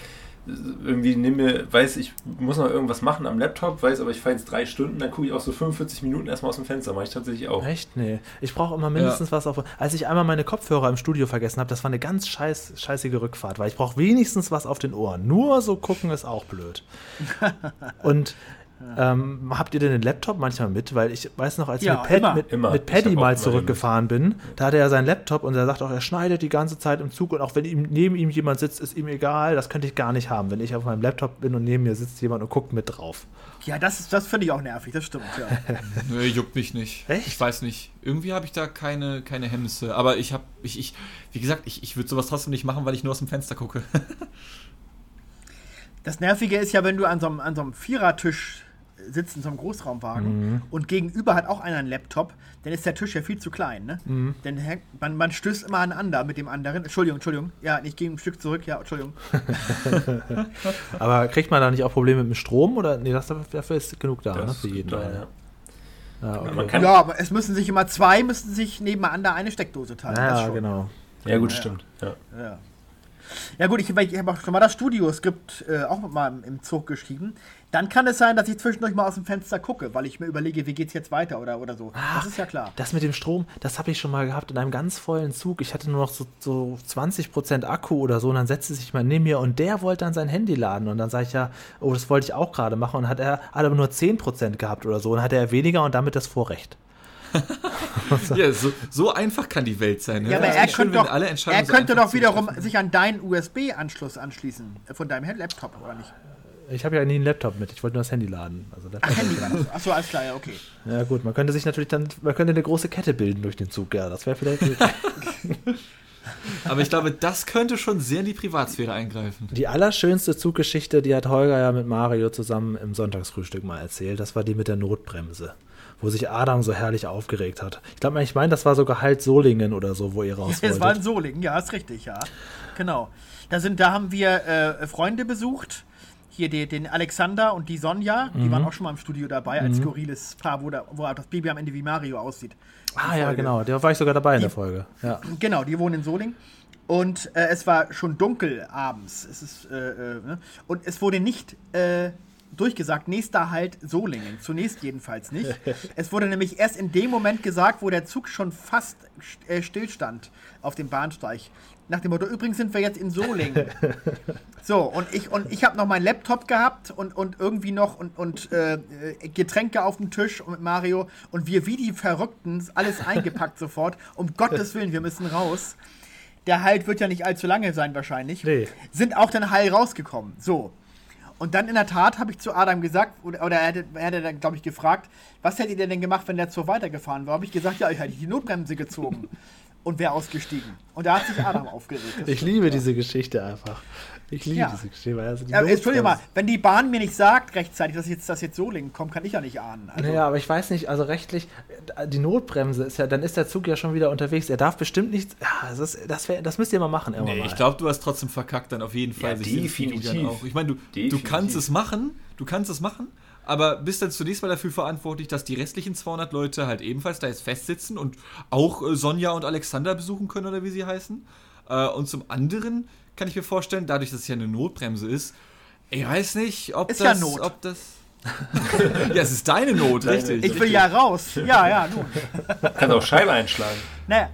irgendwie nehme mir, weiß ich muss noch irgendwas machen am Laptop, weiß aber ich fahre jetzt drei Stunden, dann gucke ich auch so 45 Minuten erstmal aus dem Fenster. Mache ich tatsächlich auch. Echt? Nee. Ich brauche immer mindestens was auf. Als ich einmal meine Kopfhörer im Studio vergessen habe, das war eine ganz scheiß, scheißige Rückfahrt, weil ich brauche wenigstens was auf den Ohren. Nur so gucken ist auch blöd. Und ähm, habt ihr denn den Laptop manchmal mit? Weil ich weiß noch, als Ja, ich mit, immer. mit, Immer. mit Paddy mal zurückgefahren bin, da hatte er seinen Laptop und er sagt auch, er schneidet die ganze Zeit im Zug und auch wenn ihm, neben ihm jemand sitzt, ist ihm egal. Das könnte ich gar nicht haben, wenn ich auf meinem Laptop bin und neben mir sitzt jemand und guckt mit drauf. Ja, das, ist- das finde ich auch nervig, das stimmt. Ja. Nee, juckt mich nicht. Echt? Ich weiß nicht. Irgendwie habe ich da keine, keine Hemmnisse. Aber ich habe, ich, ich, wie gesagt, ich, ich würde sowas trotzdem nicht machen, weil ich nur aus dem Fenster gucke. Das Nervige ist ja, wenn du an so einem, an so einem Vierertisch sitzt, in so einem Großraumwagen, Mhm. und gegenüber hat auch einer einen Laptop, dann ist der Tisch ja viel zu klein, ne? Mhm. Dann hängt, man, man stößt immer aneinander mit dem anderen. Entschuldigung, Entschuldigung. Ja, ich gehe ein Stück zurück. Ja, Entschuldigung. Aber kriegt man da nicht auch Probleme mit dem Strom? Oder nee, das, dafür ist genug da, ne? Für jeden. da, ja. Ja, okay. Ja, aber es müssen sich immer zwei, müssen sich nebeneinander eine Steckdose teilen. ja, schon. genau. ja gut, Ja. stimmt. Ja. Ja. Ja gut, ich, ich habe auch schon mal das Studioskript äh, auch mal im, im Zug geschrieben. Dann kann es sein, dass ich zwischendurch mal aus dem Fenster gucke, weil ich mir überlege, wie geht's jetzt weiter oder, oder so. das ist ja klar. Das mit dem Strom, das habe ich schon mal gehabt in einem ganz vollen Zug. Ich hatte nur noch so, so 20% Akku oder so und dann setzte sich mal neben mir und der wollte dann sein Handy laden und dann sage ich ja, oh, das wollte ich auch gerade machen und hat er hat aber nur 10% gehabt oder so und hatte er weniger und damit das Vorrecht. ja, so, so, einfach kann die Welt sein. Ne? Ja, aber er schön, könnte doch, er könnte doch wiederum sich an deinen USB-Anschluss anschließen äh, von deinem Laptop, oder nicht? Ich habe ja nie einen Laptop mit, ich wollte nur das Handy laden. Also Ach, Handy laden. Achso, alles klar, ja, okay. Ja, gut, man könnte sich natürlich dann, man könnte eine große Kette bilden durch den Zug, ja, das wäre vielleicht. Aber ich glaube, das könnte schon sehr in die Privatsphäre eingreifen. Die allerschönste Zuggeschichte, die hat Holger ja mit Mario zusammen im Sonntagsfrühstück mal erzählt. Das war die mit der Notbremse, wo sich Adam so herrlich aufgeregt hat. Ich glaube, ich meine, das war sogar halt Solingen oder so, wo ihr raus wolltet. Es war in Solingen, ja, ist richtig, ja. Genau. Da, sind, da haben wir äh, Freunde besucht hier die, den Alexander und die Sonja, die mhm. waren auch schon mal im Studio dabei, als mhm. skurriles Paar, wo, da, wo das Baby am Ende wie Mario aussieht. Ah ja, genau, da war ich sogar dabei die, in der Folge. Ja. Genau, die wohnen in Soling. Und äh, es war schon dunkel abends. Es ist, äh, äh, ne? Und es wurde nicht äh, durchgesagt, nächster Halt Solingen. Zunächst jedenfalls nicht. es wurde nämlich erst in dem Moment gesagt, wo der Zug schon fast äh, stillstand auf dem Bahnsteig. Nach dem Motto, übrigens sind wir jetzt in Solingen. so, und ich, und ich habe noch meinen Laptop gehabt und, und irgendwie noch und, und äh, Getränke auf dem Tisch und mit Mario und wir wie die Verrückten, alles eingepackt sofort. Um Gottes Willen, wir müssen raus. Der Halt wird ja nicht allzu lange sein wahrscheinlich. Nee. Sind auch dann heil rausgekommen. So. Und dann in der Tat habe ich zu Adam gesagt, oder, oder er hätte, er hätte dann, glaube ich, gefragt, was hättet ihr denn gemacht, wenn der Zug weitergefahren war? Habe ich gesagt, ja, ich hätte die Notbremse gezogen und wäre ausgestiegen. Und da hat sich Adam aufgeregt. Ich liebe ja. diese Geschichte einfach. Ich liebe ja. diese Geschichte. Weil also die ja, Entschuldigung mal, wenn die Bahn mir nicht sagt rechtzeitig, dass jetzt das jetzt so linken kommt, kann ich ja nicht ahnen. Also naja, aber ich weiß nicht, also rechtlich, die Notbremse ist ja, dann ist der Zug ja schon wieder unterwegs. Er darf bestimmt nicht, ja, das, das, wär, das müsst ihr mal machen. Nee, mal. ich glaube, du hast trotzdem verkackt dann auf jeden Fall. Ja, definitiv. Auch. Ich meine, du, du kannst es machen, du kannst es machen, aber bist dann zunächst mal dafür verantwortlich, dass die restlichen 200 Leute halt ebenfalls da jetzt festsitzen und auch äh, Sonja und Alexander besuchen können oder wie sie heißen. Äh, und zum anderen kann ich mir vorstellen, dadurch, dass es ja eine Notbremse ist, ich weiß nicht, ob ist das, ja Not. ob das ja, es ist deine Not, deine richtig. Ich will ja raus. Ja, ja, nun. Kann auch Scheibe einschlagen. Naja,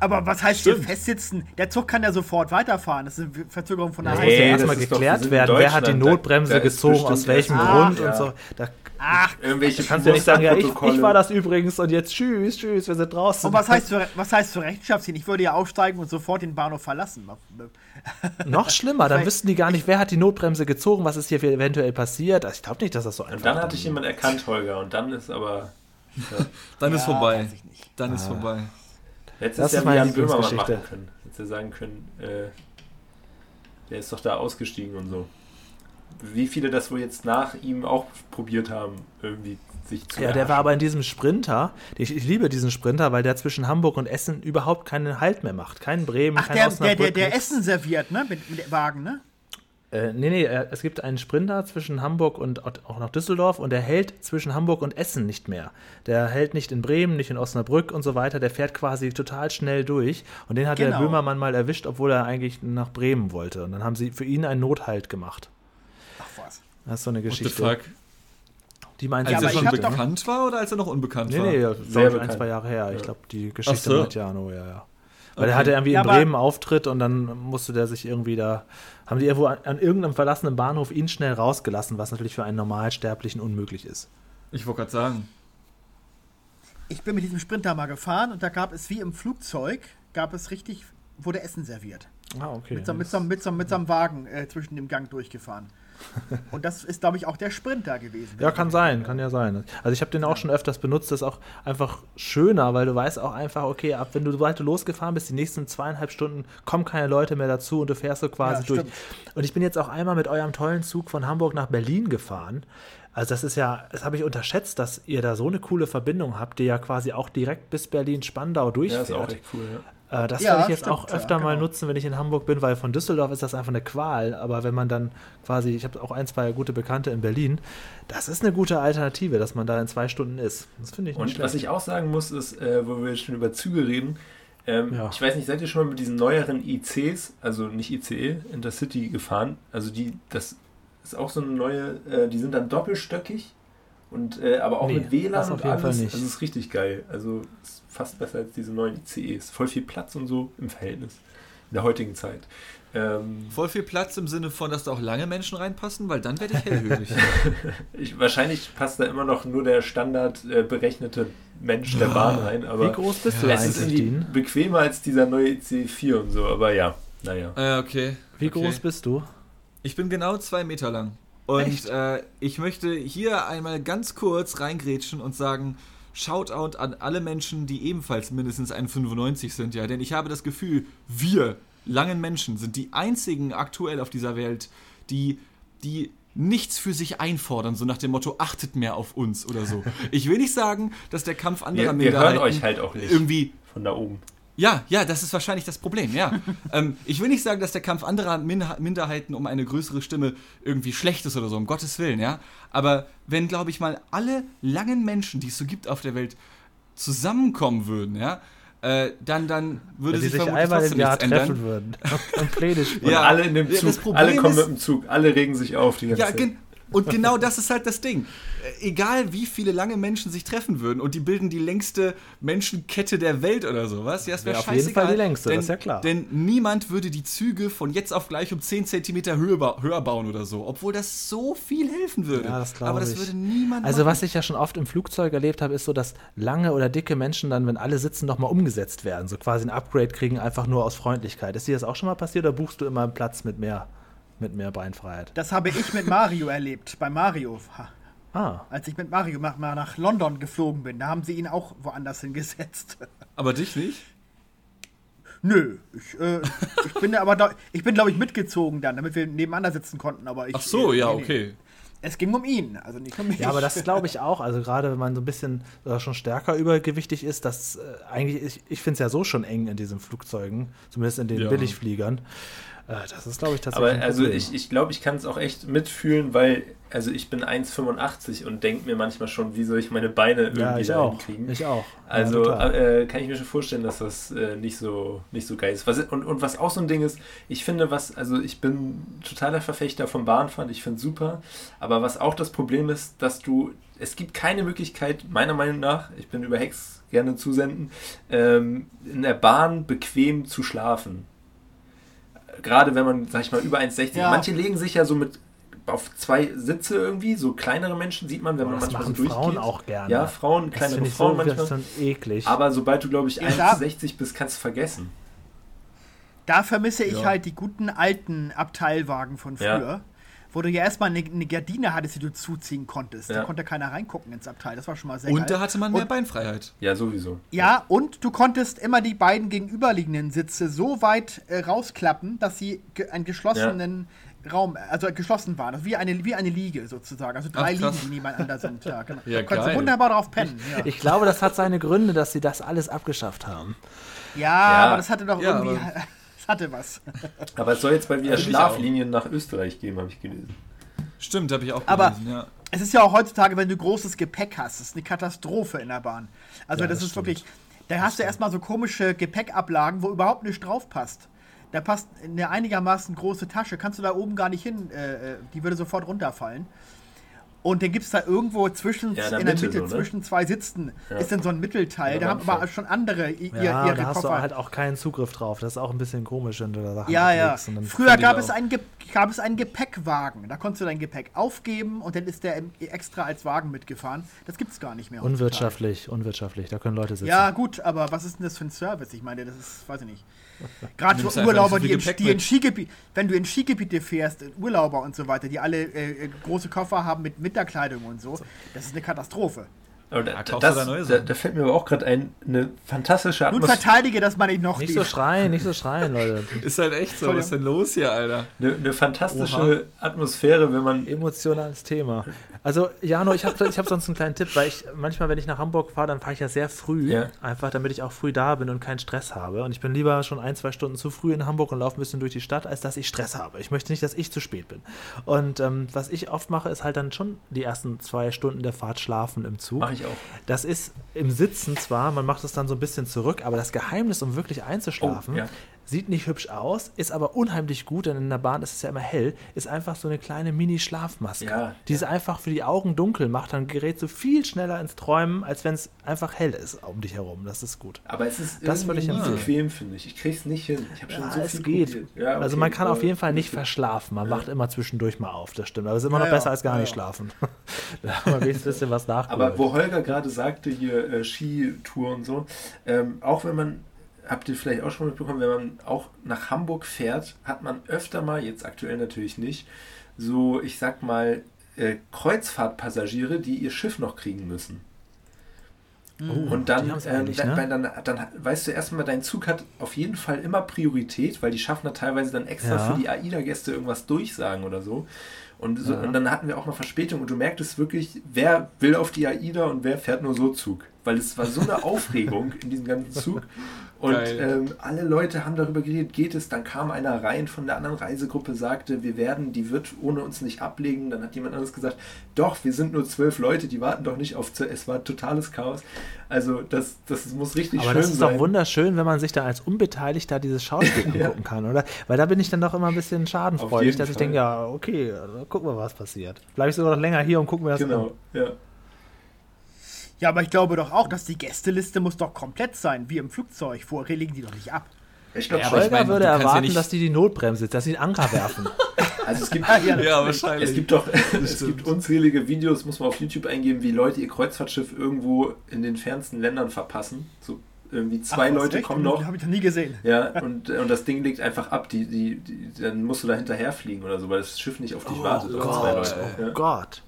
aber was heißt Stimmt. hier festsitzen? Der Zug kann ja sofort weiterfahren. Das ist eine Verzögerung von einer nee, Haus. erstmal geklärt doch, werden, wer hat die Notbremse da, da gezogen, aus welchem Grund ja. und so. Da, Ach, irgendwelche kannst du ja nicht sagen, ja, ich, ich, war das übrigens und jetzt tschüss, tschüss, wir sind draußen. Und was heißt, für, was heißt für Rechenschaft ziehen? Ich würde ja aufsteigen und sofort den Bahnhof verlassen. Noch schlimmer, dann wüssten die gar nicht, wer hat die Notbremse gezogen, was ist hier eventuell passiert. Also ich glaube nicht, dass das so einfach ist. Und dann hatte ich jemand erkannt, Holger, und dann ist aber. Ja. dann ist vorbei. Dann ah. ist vorbei. Hättest das ist ja Jan Böhmermann machen können. Hättest du sagen können, äh, der ist doch da ausgestiegen und so. Wie viele das wohl jetzt nach ihm auch probiert haben, irgendwie sich zu Ja, der war aber in diesem Sprinter. Ich, ich, liebe diesen Sprinter, weil der zwischen Hamburg und Essen überhaupt keinen Halt mehr macht. Kein Bremen, Ach, kein der, Osnabrück. Der, der, der Essen serviert, ne? Mit, mit Wagen, ne? Äh, nee, nee, es gibt einen Sprinter zwischen Hamburg und auch nach Düsseldorf und der hält zwischen Hamburg und Essen nicht mehr. Der hält nicht in Bremen, nicht in Osnabrück und so weiter. Der fährt quasi total schnell durch. Und den hat genau. der Böhmermann mal erwischt, obwohl er eigentlich nach Bremen wollte. Und dann haben sie für ihn einen Nothalt gemacht. Ach was. Das ist so eine Geschichte. What the fuck? Die meinte als er schon bekannt war oder als er noch unbekannt nee, war? Nee, nee, sehr ein, zwei Jahre her. Ich glaube, die Geschichte so. mit Jano, ja, ja. Weil okay. er hatte irgendwie ja, in Bremen Auftritt und dann musste der sich irgendwie da, haben die irgendwo an, an, irgendeinem verlassenen Bahnhof ihn schnell rausgelassen, was natürlich für einen Normalsterblichen unmöglich ist. Ich wollte gerade sagen. Ich bin mit diesem Sprinter mal gefahren und da gab es wie im Flugzeug, gab es richtig, wurde Essen serviert. Ah, okay. Mit so, mit so, mit so, mit so einem Wagen äh, zwischen dem Gang durchgefahren. Und das ist, glaube ich, auch der Sprinter gewesen. Ja, kann sein, kann ja sein. Also ich habe den auch schon öfters benutzt, das ist auch einfach schöner, weil du weißt auch einfach, okay, ab wenn du weiter losgefahren bist, die nächsten zweieinhalb Stunden kommen keine Leute mehr dazu und du fährst so quasi ja, durch. Und ich bin jetzt auch einmal mit eurem tollen Zug von Hamburg nach Berlin gefahren. Also das ist ja, das habe ich unterschätzt, dass ihr da so eine coole Verbindung habt, die ja quasi auch direkt bis Berlin-Spandau durchfährt. Ja, ist auch echt cool, ja. Äh, das ja, werde ich jetzt stimmt, auch öfter ja, mal genau. nutzen, wenn ich in Hamburg bin, weil von Düsseldorf ist das einfach eine Qual. Aber wenn man dann quasi, ich habe auch ein, zwei gute Bekannte in Berlin, das ist eine gute Alternative, dass man da in zwei Stunden ist. Das finde ich nicht Und schlecht. was ich auch sagen muss, ist, äh, wo wir schon über Züge reden, ähm, ja. ich weiß nicht, seid ihr schon mal mit diesen neueren ICs, also nicht ICE, Intercity gefahren? Also die, das ist auch so eine neue, äh, die sind dann doppelstöckig und äh, aber auch nee, mit WLAN und alles. Also das ist richtig geil. Also ist fast besser als diese neuen ICEs. Voll viel Platz und so im Verhältnis. In der heutigen Zeit. Ähm, Voll viel Platz im Sinne von, dass da auch lange Menschen reinpassen, weil dann werde ich hellhörig. ich, wahrscheinlich passt da immer noch nur der Standard äh, berechnete Mensch der Bahn rein, aber Wie groß bist du es ist eigentlich, irgendwie bequemer als dieser neue C4 und so, aber ja, naja. äh, okay. Wie okay. groß bist du? Ich bin genau zwei Meter lang. Und äh, ich möchte hier einmal ganz kurz reingrätschen und sagen, Shoutout an alle Menschen, die ebenfalls mindestens 1,95 sind, ja. Denn ich habe das Gefühl, wir langen Menschen sind die einzigen aktuell auf dieser Welt, die, die nichts für sich einfordern, so nach dem Motto, achtet mehr auf uns oder so. Ich will nicht sagen, dass der Kampf anderer Wir, wir hören Minderheiten euch halt auch nicht irgendwie von da oben. Ja, ja, das ist wahrscheinlich das Problem, ja. ähm, ich will nicht sagen, dass der Kampf anderer Min Minderheiten um eine größere Stimme irgendwie schlecht ist oder so, um Gottes Willen, ja. Aber wenn, glaube ich mal, alle langen Menschen, die es so gibt auf der Welt, zusammenkommen würden, ja, äh, dann, dann würde Wenn die sich sich vermutlich einmal trotzdem im Jahr nichts ändern. treffen würden und Pläne spielen. Ja, alle in dem ja, Zug, alle kommen ist- mit dem Zug, alle regen sich auf die ganze Ja, Zeit. gen und genau das ist halt das Ding. Äh, Egal wie viele lange Menschen sich treffen würden und die bilden die längste Menschenkette der Welt oder sowas, ja, es wäre Wäre auf jeden scheißegal. Fall die längste, denn, das ist ja klar. Denn niemand würde die Züge von jetzt auf gleich um 10 cm höher, ba höher bauen oder so, obwohl das so viel helfen würde. Ja, das glaube Aber das ich. würde niemand Also machen. was ich ja schon oft im Flugzeug erlebt habe, ist so, dass lange oder dicke Menschen dann, wenn alle sitzen, nochmal umgesetzt werden. So quasi ein Upgrade kriegen, einfach nur aus Freundlichkeit. Ist dir das auch schon mal passiert oder buchst du immer einen Platz mit mehr, mit mehr Beinfreiheit? Das habe ich mit Mario erlebt, bei Mario. Ha. Ah, Als ich mit Mario mal nach London geflogen bin, da haben sie ihn auch woanders hingesetzt. Aber dich nicht? Nö, ich, äh, ich bin aber, da, ich bin glaube ich mitgezogen dann, damit wir nebeneinander sitzen konnten. Aber ich, Ach so, äh, ja, nee, nee. okay. Es ging um ihn, also nicht um mich. ja, aber das glaube ich auch. Also gerade wenn man so ein bisschen äh, schon stärker übergewichtig ist, das äh, eigentlich, ich, ich finde es ja so schon eng in diesen Flugzeugen, zumindest in den Ja. Billigfliegern. Äh, das ist, glaube ich, tatsächlich. Aber also ich, ich glaube, ich kann es auch echt mitfühlen, weil also ich bin 1,85 und denke mir manchmal schon, wie soll ich meine Beine irgendwie ja, ich auch. hinkriegen. Ich auch. Also ja, äh, kann ich mir schon vorstellen, dass das äh, nicht so nicht so geil ist. Was, und, und was auch so ein Ding ist, ich finde, was, also ich bin totaler Verfechter vom Bahnfahren, ich finde es super, aber was auch das Problem ist, dass du, es gibt keine Möglichkeit, meiner Meinung nach, ich bin über Hex gerne zusenden, ähm, in der Bahn bequem zu schlafen. Gerade wenn man, sag ich mal, über 1,60, Ja. manche legen sich ja so mit auf zwei Sitze irgendwie, so kleinere Menschen sieht man, wenn Aber man das manchmal so durchgeht. Frauen auch gerne. Ja, Frauen, das kleinere ich Frauen so, manchmal. das ist dann eklig. Aber sobald du, glaube ich, Ja, da- 1,60 bist, kannst du vergessen. Da vermisse ich Ja. halt die guten alten Abteilwagen von Ja. Wo du ja erstmal eine, eine Gardine hattest, die du zuziehen konntest. Da Ja. konnte keiner reingucken ins Abteil. Das war schon mal sehr Und geil. da hatte man mehr Und- Beinfreiheit. Ja, sowieso. Ja, und du konntest immer die beiden gegenüberliegenden Sitze so weit äh, rausklappen, dass sie ge einen geschlossenen Raum, also geschlossen waren. Also wie eine, wie eine Liege sozusagen. Also drei Ach. Liegen, die nebeneinander sind. Ja, genau. Ja, da konntest geil. du wunderbar drauf pennen. Ja, Ich glaube, das hat seine Gründe, dass sie das alles abgeschafft haben. ja, Ja. aber das hatte doch Ja, irgendwie. aber- hatte was. Aber es soll jetzt bald wieder Also ich auch. Schlaflinien nach Österreich geben, habe ich gelesen. Stimmt, habe ich auch Aber- gelesen, ja. Es ist ja auch heutzutage, wenn du großes Gepäck hast, das ist eine Katastrophe in der Bahn. Also Ja, das, das ist stimmt. wirklich, da hast du erstmal so komische Gepäckablagen, wo überhaupt nicht drauf passt. Da passt eine einigermaßen große Tasche, kannst du da oben gar nicht hin, äh, äh, die würde sofort runterfallen. Und dann gibt es da irgendwo zwischen, Ja, in der in der Mitte Mitte, so, ne? zwischen zwei Sitzen, Ja. ist dann so ein Mittelteil. Ja, da haben aber schon andere ihr, Ja, ihre da hast Koffer. du halt auch keinen Zugriff drauf. Das ist auch ein bisschen komisch, wenn du da Sachen Ja, ja. Früher gab es, einen gab es einen Gepäckwagen. Da konntest du dein Gepäck aufgeben und dann ist der extra als Wagen mitgefahren. Das gibt es gar nicht mehr. Unwirtschaftlich, unwirtschaftlich. Da können Leute sitzen. Ja, gut, aber was ist denn das für ein Service? Ich meine, das ist, weiß ich nicht. Gerade für Urlauber, so die, Gepäck die in. Skigebiet, wenn du in Skigebiete fährst, Urlauber und so weiter, die alle äh, äh, große Koffer haben mit Winterkleidung und so, das ist eine Katastrophe. Da, Ja, das, da da, fällt mir aber auch gerade ein, eine fantastische Nun Atmosphäre. verteidige das meine ich noch Nicht so schreien, nicht so schreien, Leute. Ist halt echt so. Was ist denn los hier, Alter? Eine, eine fantastische Oha. Atmosphäre, wenn man. Emotionales Thema. Also, Jano, ich habe ich hab sonst einen kleinen Tipp, weil ich manchmal, wenn ich nach Hamburg fahre, dann fahre ich ja sehr früh. Ja. Einfach, damit ich auch früh da bin und keinen Stress habe. Und ich bin lieber schon ein, zwei Stunden zu früh in Hamburg und laufe ein bisschen durch die Stadt, als dass ich Stress habe. Ich möchte nicht, dass ich zu spät bin. Und ähm, was ich oft mache, ist halt dann schon die ersten zwei Stunden der Fahrt schlafen im Zug. Mache ich auch. Das ist im Sitzen zwar, man macht es dann so ein bisschen zurück, aber das Geheimnis, um wirklich einzuschlafen, Oh, ja. Sieht nicht hübsch aus, ist aber unheimlich gut, denn in der Bahn ist es ja immer hell, ist einfach so eine kleine Mini-Schlafmaske, Ja, die es einfach für die Augen dunkel macht, dann gerät du viel schneller ins Träumen, als wenn es einfach hell ist um dich herum. Das ist gut. Aber es ist Das würde ich empfehlen. bequem, finde ich. Ich krieg's nicht hin. Ich habe schon Ja, so es viel geht. Ja, also okay, man kann auf jeden Fall nicht verschlafen. Man wacht immer zwischendurch mal auf, das stimmt. Aber es ist immer Ja, noch ja. besser als gar Ja, nicht ja. schlafen. da haben wir ein bisschen was nachgeholt. Aber wo Holger gerade sagte, hier äh, Skitour und so, ähm, auch wenn man, habt ihr vielleicht auch schon mitbekommen, wenn man auch nach Hamburg fährt, hat man öfter mal, jetzt aktuell natürlich nicht, so, ich sag mal, äh, Kreuzfahrtpassagiere, die ihr Schiff noch kriegen müssen. Oh, Und dann, dann, ne? weil dann, dann weißt du erstmal, dein Zug hat auf jeden Fall immer Priorität, weil die Schaffner teilweise dann extra Ja. für die AIDA-Gäste irgendwas durchsagen oder so. Und, so Ja. und dann hatten wir auch noch Verspätung und du merktest wirklich, wer will auf die AIDA und wer fährt nur so Zug. Weil es war so eine Aufregung in diesem ganzen Zug. Und ähm, alle Leute haben darüber geredet, geht es. Dann kam einer rein von der anderen Reisegruppe, sagte, wir werden, die wird ohne uns nicht ablegen. Dann hat jemand anderes gesagt, doch, wir sind nur zwölf Leute, die warten doch nicht auf. Es war totales Chaos. Also das, das muss richtig Aber schön das ist sein. doch wunderschön, wenn man sich da als Unbeteiligter dieses Schauspiel Ja. angucken kann, oder? Weil da bin ich dann doch immer ein bisschen schadenfreudig, dass ich Fall. denke, ja, okay, dann gucken wir, was passiert. Bleibe ich sogar noch länger hier und gucken mir das Genau, an. ja. Ja, aber ich glaube doch auch, dass die Gästeliste muss doch komplett sein, wie im Flugzeug. Vorher legen die doch nicht ab. Ich glaube Ja, Holger meine, würde ja erwarten, nicht- dass die die Notbremse, dass sie den Anker werfen. Also es gibt, Ja, Ja, wahrscheinlich. es gibt doch es gibt unzählige Videos, muss man auf YouTube eingeben, wie Leute ihr Kreuzfahrtschiff irgendwo in den fernsten Ländern verpassen. So irgendwie zwei Ach, Leute echt? kommen noch. Habe ich noch nie gesehen. Ja, und, und das Ding legt einfach ab. Die, die, die, dann musst du da hinterherfliegen oder so, weil das Schiff nicht auf dich wartet. auf zwei Gott, Leute. oh Ja. Gott.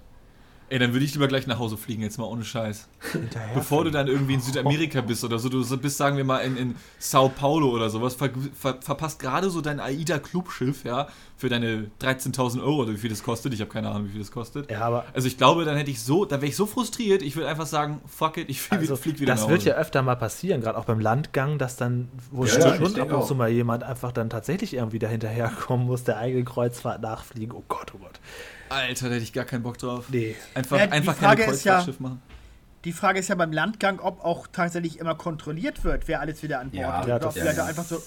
Ey, dann würde ich lieber gleich nach Hause fliegen, jetzt mal ohne Scheiß. Hinterher Bevor du dann irgendwie in Südamerika bist oder so, du bist, sagen wir mal, in, in Sao Paulo oder sowas, ver, ver, verpasst gerade so dein AIDA-Clubschiff, ja, für deine 13.000 Euro oder wie viel das kostet. Ich habe keine Ahnung, wie viel das kostet. Ja, aber Also ich glaube, dann hätte ich so, da wäre ich so frustriert, ich würde einfach sagen, fuck it, ich flieg, also, flieg wieder das nach wird Hause. ja öfter mal passieren, gerade auch beim Landgang, dass dann wohl Ja, ja, ich schon denke ab und zu mal jemand einfach dann tatsächlich irgendwie da hinterherkommen muss, der eigene Kreuzfahrt nachfliegen. Oh Gott, oh Gott. Alter, da hätte ich gar keinen Bock drauf. Nee. Einfach, Ja, die einfach Frage keine ist ja- Kreuzfahrtschiff machen. Die Frage ist ja beim Landgang, ob auch tatsächlich immer kontrolliert wird, wer alles wieder an Bord Ja, ist. ja, Oder ob vielleicht ja. einfach so.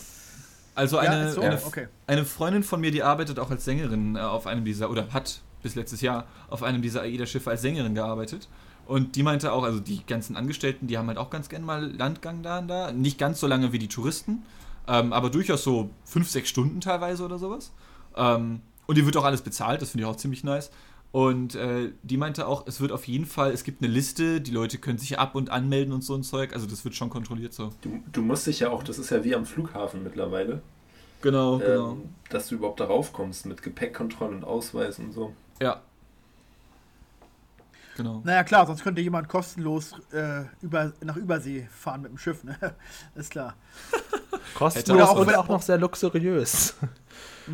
Also eine, so? eine, Okay. eine Freundin von mir, die arbeitet auch als Sängerin äh, auf einem dieser, oder hat bis letztes Jahr auf einem dieser AIDA-Schiffe als Sängerin gearbeitet. Und die meinte auch, also die ganzen Angestellten, die haben halt auch ganz gerne mal Landgang da und da. Nicht ganz so lange wie die Touristen, ähm, aber durchaus so fünf, sechs Stunden teilweise oder sowas. Ähm, und die wird auch alles bezahlt, das finde ich auch ziemlich nice. Und äh, die meinte auch, es wird auf jeden Fall, es gibt eine Liste, die Leute können sich ab und anmelden und so ein Zeug. Also das wird schon kontrolliert so. Du, du musst dich ja auch, das ist ja wie am Flughafen mittlerweile, Genau, genau. ähm, dass du überhaupt darauf kommst mit Gepäckkontrolle und Ausweis und so. Ja. Genau. Naja, klar, sonst könnte jemand kostenlos äh, über, nach Übersee fahren mit dem Schiff, ne? ist klar. Kostenlos Oder auch und auch noch sehr luxuriös.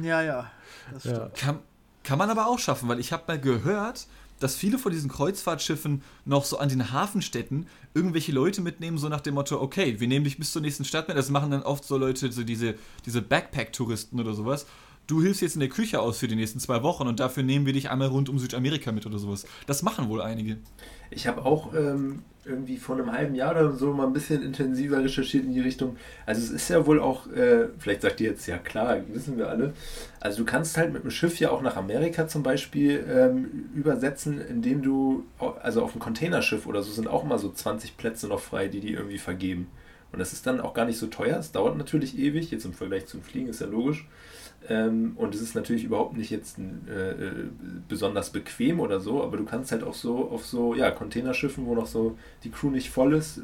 Ja, ja. Das Ja. Kann, kann man aber auch schaffen, weil ich habe mal gehört, dass viele von diesen Kreuzfahrtschiffen noch so an den Hafenstädten irgendwelche Leute mitnehmen, so nach dem Motto, okay, wir nehmen dich bis zur nächsten Stadt mit. Das machen dann oft so Leute, so diese, diese Backpack-Touristen oder sowas. Du hilfst jetzt in der Küche aus für die nächsten zwei Wochen und dafür nehmen wir dich einmal rund um Südamerika mit oder sowas. Das machen wohl einige. Ich habe auch ähm, irgendwie vor einem halben Jahr oder so mal ein bisschen intensiver recherchiert in die Richtung. Also es ist ja wohl auch, äh, vielleicht sagt ihr jetzt, ja klar, wissen wir alle. Also du kannst halt mit dem Schiff ja auch nach Amerika zum Beispiel ähm, übersetzen, indem du, also auf dem Containerschiff oder so sind auch mal so 20 Plätze noch frei, die die irgendwie vergeben. Und das ist dann auch gar nicht so teuer. Es dauert natürlich ewig, jetzt im Vergleich zum Fliegen ist ja logisch. Ähm, und es ist natürlich überhaupt nicht jetzt äh, äh, besonders bequem oder so, aber du kannst halt auch so auf so ja, Containerschiffen, wo noch so die Crew nicht voll ist,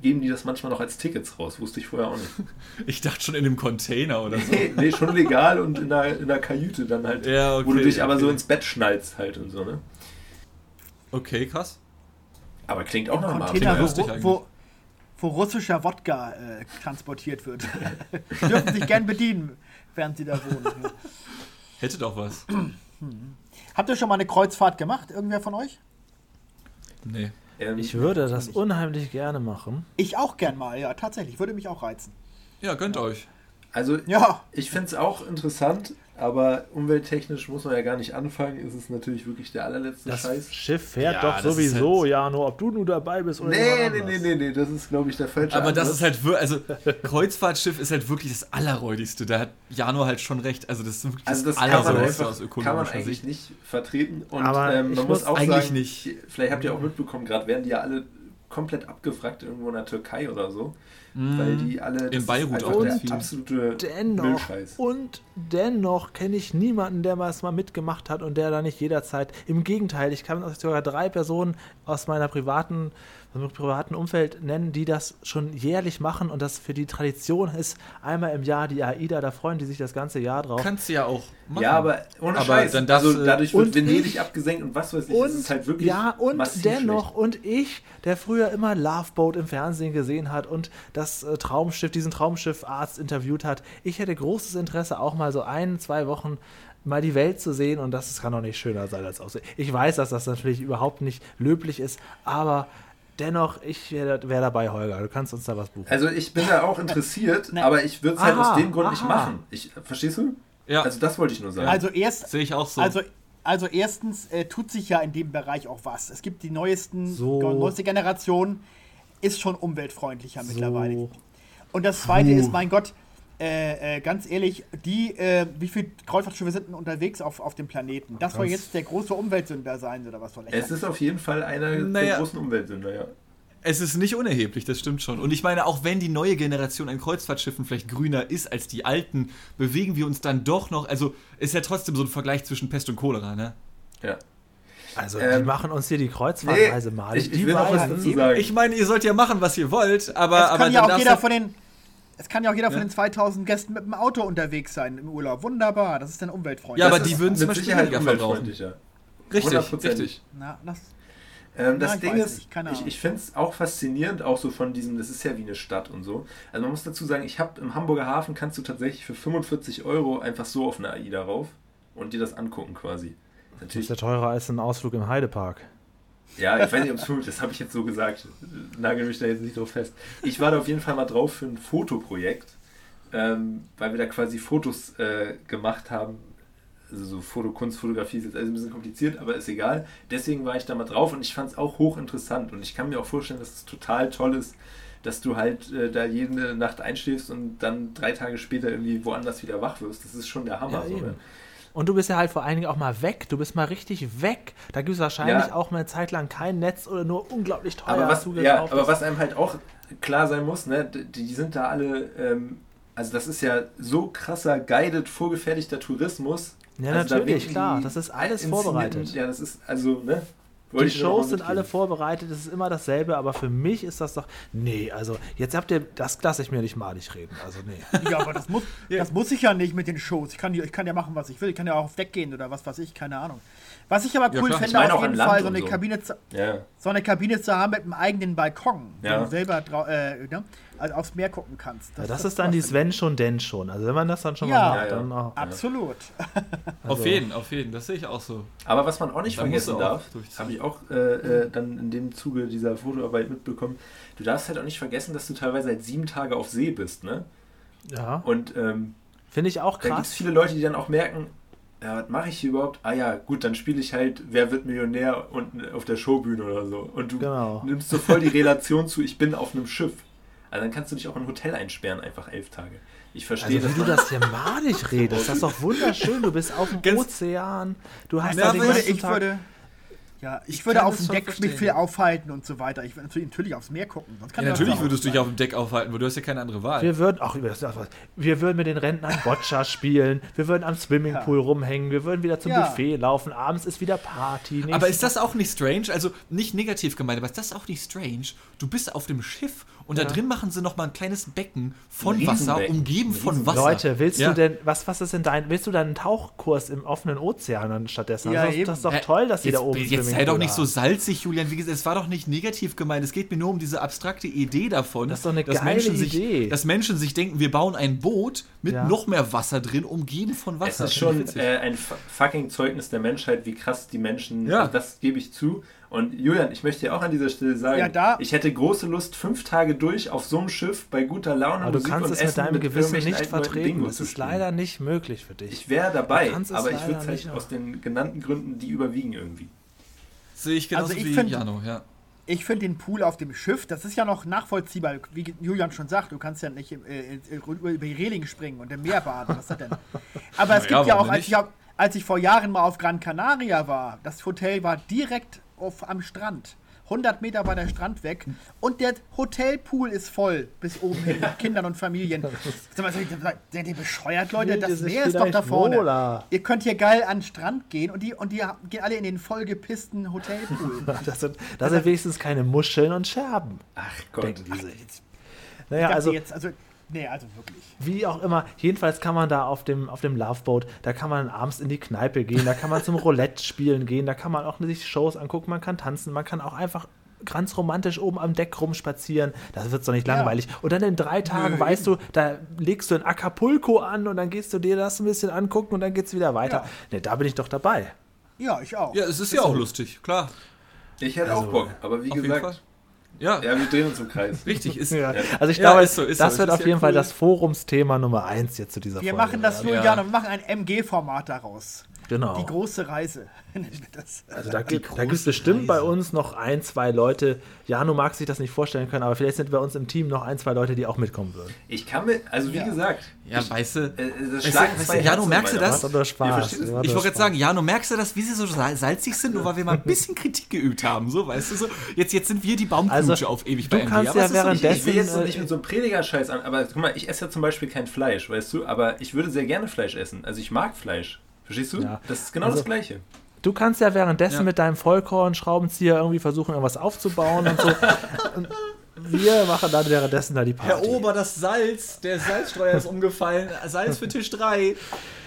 geben die das manchmal noch als Tickets raus. Wusste ich vorher auch nicht. Ich dachte schon in einem Container oder so. nee, nee, schon legal und in der, in der Kajüte dann halt, Ja, okay, wo du dich aber so ins Bett schnallst halt und so, ne? Okay, krass. Aber klingt auch einem Container, lustig wo, eigentlich. wo, wo russischer Wodka äh, transportiert wird. Dürfen sich gern bedienen, während sie da wohnen. Ja. Hätte doch was. Habt ihr schon mal eine Kreuzfahrt gemacht, irgendwer von euch? Nee. Ähm, Ich würde das unheimlich gerne machen. Ich auch gern mal, ja, tatsächlich. Würde mich auch reizen. Ja, gönnt euch. also Ja, Ich finde es auch interessant, Aber umwelttechnisch muss man ja gar nicht anfangen. Ist es natürlich wirklich der allerletzte Das Scheiß. Schiff fährt Ja, doch das sowieso, halt- ja, nur ob du nur dabei bist oder Nee, nee, nee, nee, nee, das ist, glaube ich, der falsche Aber das Ansatz. ist halt wirklich, also Kreuzfahrtschiff ist halt wirklich das Allerräudigste. Da hat Jano halt schon recht. Also das ist wirklich Also das das kann man, Allerräudigste aus kann man ökonomischer eigentlich Sicht. nicht vertreten. Und Aber ähm, ich man muss muss auch eigentlich sagen, nicht. vielleicht habt ihr auch mitbekommen, gerade werden die ja alle komplett abgefragt irgendwo in der Türkei oder so. Weil die alle das ist Beirut einfach auch der viel. absolute Dennoch, Müllscheiß. und dennoch kenne ich niemanden, der mal es mal mitgemacht hat und der da nicht jederzeit. Im Gegenteil, ich kann sogar drei Personen aus meiner privaten, aus meinem privaten Umfeld nennen, die das schon jährlich machen und das für die Tradition ist, einmal im Jahr die AIDA, da freuen die sich das ganze Jahr drauf. Kannst du ja auch machen. Ja, aber ohne Aber Scheiß. dann das, also äh, dadurch wird und Venedig ich- abgesenkt und was weiß ich. Und, es ist halt wirklich ja, und dennoch, schlecht. und ich, der früher immer Love Boat im Fernsehen gesehen hat und das äh, Traumschiff, diesen Traumschiffarzt interviewt hat, ich hätte großes Interesse, auch mal so ein, zwei Wochen mal die Welt zu sehen und das kann doch nicht schöner sein als aussehen. Ich weiß, dass das natürlich überhaupt nicht löblich ist, aber dennoch, ich wäre wär dabei, Holger. Du kannst uns da was buchen. Also ich bin da auch interessiert, Ne. aber ich würde es halt aus dem Grund nicht aha. machen. Ich, verstehst du? Ja. Also das wollte ich nur sagen. Also erst, Sehe ich auch so. also, also erstens äh, tut sich ja in dem Bereich auch was. Es gibt die neuesten, So. neueste Generation ist schon umweltfreundlicher mittlerweile. So. Und das zweite ist, mein Gott, äh, äh, ganz ehrlich, die, äh, wie viele Kreuzfahrtschiffe sind denn unterwegs auf, auf dem Planeten? Das soll jetzt der große Umweltsünder sein, oder was soll ich es ist auf jeden Fall einer der Naja. großen Umweltsünder, ja. Es ist nicht unerheblich, das stimmt schon. Und ich meine, auch wenn die neue Generation an Kreuzfahrtschiffen vielleicht grüner ist als die alten, bewegen wir uns dann doch noch. Also ist ja trotzdem so ein Vergleich zwischen Pest und Cholera, ne? ja. Also, die Ähm, machen uns hier die Kreuzfahrtreise mal. ich, ich die will noch was beiden- dazu sagen. Ich meine, ihr sollt ja machen, was ihr wollt, aber, Es aber kann ja dann auch jeder von den. Es kann ja auch jeder von den 2000 Gästen mit dem Auto unterwegs sein im Urlaub. Wunderbar, das ist dann umweltfreundlich. Ja, aber Das die würden zum mit Beispiel Sicherheit weniger verbrauchen. umweltfreundlicher. Richtig, 100%. richtig. Na, das, Ähm, das Ja, ich Ding ist, nicht, ich, ich finde es auch faszinierend, auch so von diesem, das ist ja wie eine Stadt und so. Also man muss dazu sagen, ich habe im Hamburger Hafen kannst du tatsächlich für 45 Euro einfach so auf eine AIDA rauf und dir das angucken quasi. Das Natürlich, ist ja teurer als ein Ausflug im Heidepark. Ja, ich weiß nicht, ob es 50 das habe ich jetzt so gesagt. Nagel mich da jetzt nicht drauf fest. Ich war da auf jeden Fall mal drauf für ein Fotoprojekt, ähm, weil wir da quasi Fotos äh, gemacht haben. Also so Fotokunst, Fotografie ist jetzt alles ein bisschen kompliziert, aber ist egal. Deswegen war ich da mal drauf und ich fand es auch hochinteressant. Und ich kann mir auch vorstellen, dass es total toll ist, dass du halt äh, da jede Nacht einschläfst und dann drei Tage später irgendwie woanders wieder wach wirst. Das ist schon der Hammer. Ja, so, ne? Und du bist ja halt vor allen Dingen auch mal weg. Du bist mal richtig weg. Da gibt es wahrscheinlich Ja. auch mal eine Zeit lang kein Netz oder nur unglaublich teuer aber was, ja, aber ist. was einem halt auch klar sein muss, ne, die, die sind da alle, ähm, also das ist ja so krasser, guided, vorgefertigter Tourismus. Ja, also da natürlich, winken klar, das ist alles vorbereitet. Ja, das ist, also, ne? Die Shows sind alle vorbereitet, es ist immer dasselbe, aber für mich ist das doch. Nee, also jetzt habt ihr, das lasse ich mir nicht malig reden. Also nee. ja, aber das muss, das muss ich ja nicht mit den Shows. Ich kann, ich kann ja machen, was ich will. Ich kann ja auch auf Deck gehen oder was weiß ich, keine Ahnung. Was ich aber Ja, cool klar. fände, auf jeden Fall so eine, so. Kabine zu, Ja. so eine Kabine zu haben mit einem eigenen Balkon, Ja. wo du selber äh, ne, also aufs Meer gucken kannst. Ja, das ist dann die Sven schon, denn schon. Also wenn man das dann schon Ja. mal macht, Ja, ja. dann auch. Absolut. Auf jeden, auf jeden, das sehe ich auch so. Aber was man auch nicht Da vergessen auch darf, habe ich auch äh, äh, dann in dem Zuge dieser Fotoarbeit mitbekommen, du darfst halt auch nicht vergessen, dass du teilweise halt sieben Tage auf See bist, ne? Ja, Und ähm, finde ich auch da gibt es krass. viele Leute, die dann auch merken, ja, was mache ich hier überhaupt? Ah ja, gut, dann spiele ich halt Wer wird Millionär unten auf der Showbühne oder so. Und du Genau. nimmst so voll die Relation zu, ich bin auf einem Schiff. Also dann kannst du dich auch in ein Hotel einsperren, einfach elf Tage. Ich verstehe Also wie du das. malig redest, das ist doch wunderschön. Du bist auf dem Ozean, du hast Ja, da den würde- ganzen ich Tag würde, ja, ich, Ich würde auf dem Deck mich verstehen. viel aufhalten und so weiter. Ich würde natürlich, natürlich aufs Meer gucken. Sonst kann Ja, natürlich würdest du dich auf dem Deck aufhalten, weil du hast ja keine andere Wahl. Wir würden, ach, wir würden mit den Rentnern Boccia spielen, wir würden am Swimmingpool rumhängen, wir würden wieder zum Ja. Buffet laufen, abends ist wieder Party. Aber ist das auch nicht strange? Also nicht negativ gemeint, aber ist das auch nicht strange? Du bist auf dem Schiff und Ja. da drin machen sie noch mal ein kleines Becken von Wasser, umgeben von Wasser. Leute, willst Ja. du denn, was, was ist denn dein, willst du deinen Tauchkurs im offenen Ozean dann stattdessen? Ja, das, ist- eben. das ist doch toll, dass jetzt, da oben Jetzt sei doch nicht so salzig, Julian. Wie gesagt, es war doch nicht negativ gemeint. Es geht mir nur um diese abstrakte Idee davon, Das ist doch eine dass, geile Menschen Idee. Sich, dass Menschen sich denken, wir bauen ein Boot mit Ja. noch mehr Wasser drin, umgeben von Es Wasser. ist Finde ich schon äh, ein fu- fucking Zeugnis der Menschheit, wie krass die Menschen, Ja. also das gebe ich zu. Und Julian, ich möchte dir auch an dieser Stelle sagen, Ja, da- ich hätte große Lust, fünf Tage durch auf so einem Schiff bei guter Laune, Aber du Musik kannst und es mit Essen deinem Gewissen irgendwelchen nicht vertreten. Zu ist leider nicht möglich für dich. Ich wäre dabei, Du kannst aber ich würde es halt aus den genannten Gründen, die überwiegen irgendwie. Sehe ich genauso Also ich wie find- Jano, ja. Ich finde den Pool auf dem Schiff, das ist ja noch nachvollziehbar. Wie Julian schon sagt, du kannst ja nicht äh, äh, über die Reling springen und im Meer baden. Was ist das denn? Aber es ja, gibt ja auch, als ich, als ich vor Jahren mal auf Gran Canaria war, das Hotel war direkt auf, am Strand. 100 Meter war der Strand weg und der Hotelpool ist voll bis oben hin mit Kindern und Familien. Seid ihr bescheuert, Leute? Das Meer ist doch da vorne. wohler? Ihr könnt hier geil an den Strand gehen und die, und die gehen alle in den vollgepissten Hotelpool. Das sind, das sind wenigstens keine Muscheln und Scherben. Ach Gott. Denken die Ach, sich. jetzt, Naja, also jetzt, also, nee, also wirklich. wie auch immer, jedenfalls kann man da auf dem, auf dem Loveboat, da kann man abends in die Kneipe gehen, da kann man zum Roulette spielen gehen, da kann man auch sich Shows angucken, man kann tanzen, man kann auch einfach ganz romantisch oben am Deck rumspazieren. Das wird doch nicht Ja. langweilig. Und dann in drei Tagen, weißt du, da legst du in Acapulco an und dann gehst du dir das ein bisschen angucken und dann geht's wieder weiter. Ja. Ne, da bin ich doch dabei. Ja, ich auch. Ja, es ist ja auch lustig, klar. Ich hätte Also, auch Bock, aber wie gesagt, Ja, ja, wir drehen uns im Kreis. richtig. Ist, Ja. Also ich Ja, glaube, ist so, ist das so. wird auf jeden ja Fall cool. das Forumsthema Nummer eins jetzt zu dieser Wir Folge. machen das. Julian, wir machen ein MG-Format daraus. Genau. Die große Reise. nennen wir das. Also da gibt gibt's bestimmt Reise. bei uns noch ein, zwei Leute. Jano mag sich das nicht vorstellen können, aber vielleicht sind bei uns im Team noch ein, zwei Leute, die auch mitkommen würden. Ich kann mir, also wie Ja. gesagt, ja, weißt du. äh, das Weißt du, weißt Jano, merkst du das? Doch Spaß. Es? Ich doch wollte jetzt sagen, Jano, merkst du das, wie sie so sal- salzig sind, nur weil wir mal ein bisschen Kritik geübt haben, so, weißt du, so, jetzt, jetzt sind wir die Baumknutsche Also, auf ewig du bei kannst ja es währenddessen- Ich will jetzt äh, nicht mit so einem Prediger-Scheiß an, aber guck mal, ich esse ja zum Beispiel kein Fleisch, weißt du, aber ich würde sehr gerne Fleisch essen. Also ich mag Fleisch. Verstehst du? Ja. Das ist genau Also- das Gleiche. Du kannst ja währenddessen Ja. mit deinem Vollkorn-Schraubenzieher irgendwie versuchen, irgendwas aufzubauen und so. Und wir machen dann währenddessen da die Party. Herr Ober, das Salz, der Salzstreuer ist umgefallen, Salz für Tisch 3.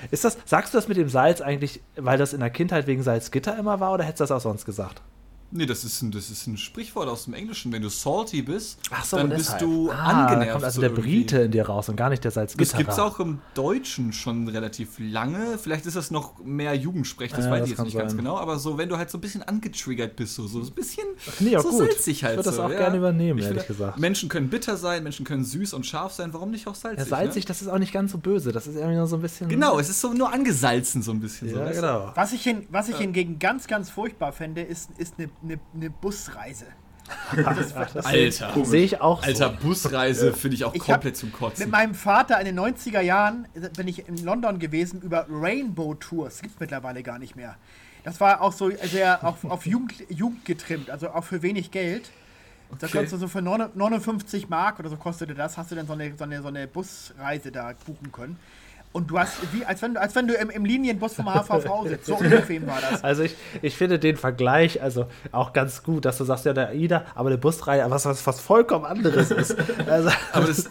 Ist das, sagst du das mit dem Salz eigentlich, weil das in der Kindheit wegen Salzgitter immer war oder hättest du das auch sonst gesagt? Nee, das ist, ein, das ist ein Sprichwort aus dem Englischen. Wenn du salty bist, Ach so, dann deshalb. bist du ah, angenervt. Da kommt also so der irgendwie. Brite in dir raus und gar nicht der Das Salzgitter. gibt es auch im Deutschen schon relativ lange. Vielleicht ist das noch mehr Jugendsprech, das Ja, weiß das ich jetzt nicht ganz sein. genau. Aber so, wenn du halt so ein bisschen angetriggert bist, so, so ein bisschen Nee, ja, so gut. salzig halt. Ich würde das so, auch ja. gerne übernehmen, Ich ehrlich finde, gesagt. Menschen können bitter sein, Menschen können süß und scharf sein. Warum nicht auch salzig? Ja, salzig, Ne? das ist auch nicht ganz so böse. Das ist irgendwie nur so ein bisschen. Genau, es ist so nur angesalzen so ein bisschen. so, Ja, du? genau. Was ich, hin, was ich hingegen ganz, ganz furchtbar fände, ist, ist eine, eine, eine Busreise. Das, das, Alter. Sehe ich auch Alter, so. Busreise finde ich auch Ich komplett zum Mit Kotzen. meinem Vater in den 90er Jahren bin ich in London gewesen über Rainbow Tours. Gibt es mittlerweile gar nicht mehr. Das war auch so sehr auf, auf Jugend, Jugend getrimmt, also auch für wenig Geld. Da Okay. konntest du so für 9 59 Mark oder so kostete das, hast du dann so eine, so eine, so eine Busreise da buchen können. Und du hast, wie, als wenn du, als wenn du im, im Linienbus vom HVV sitzt. So unbequem war das. Also ich, ich finde den Vergleich also auch ganz gut, dass du sagst, ja, der AIDA, aber eine Busreihe, was, was, was vollkommen anderes ist. Also, Aber, das,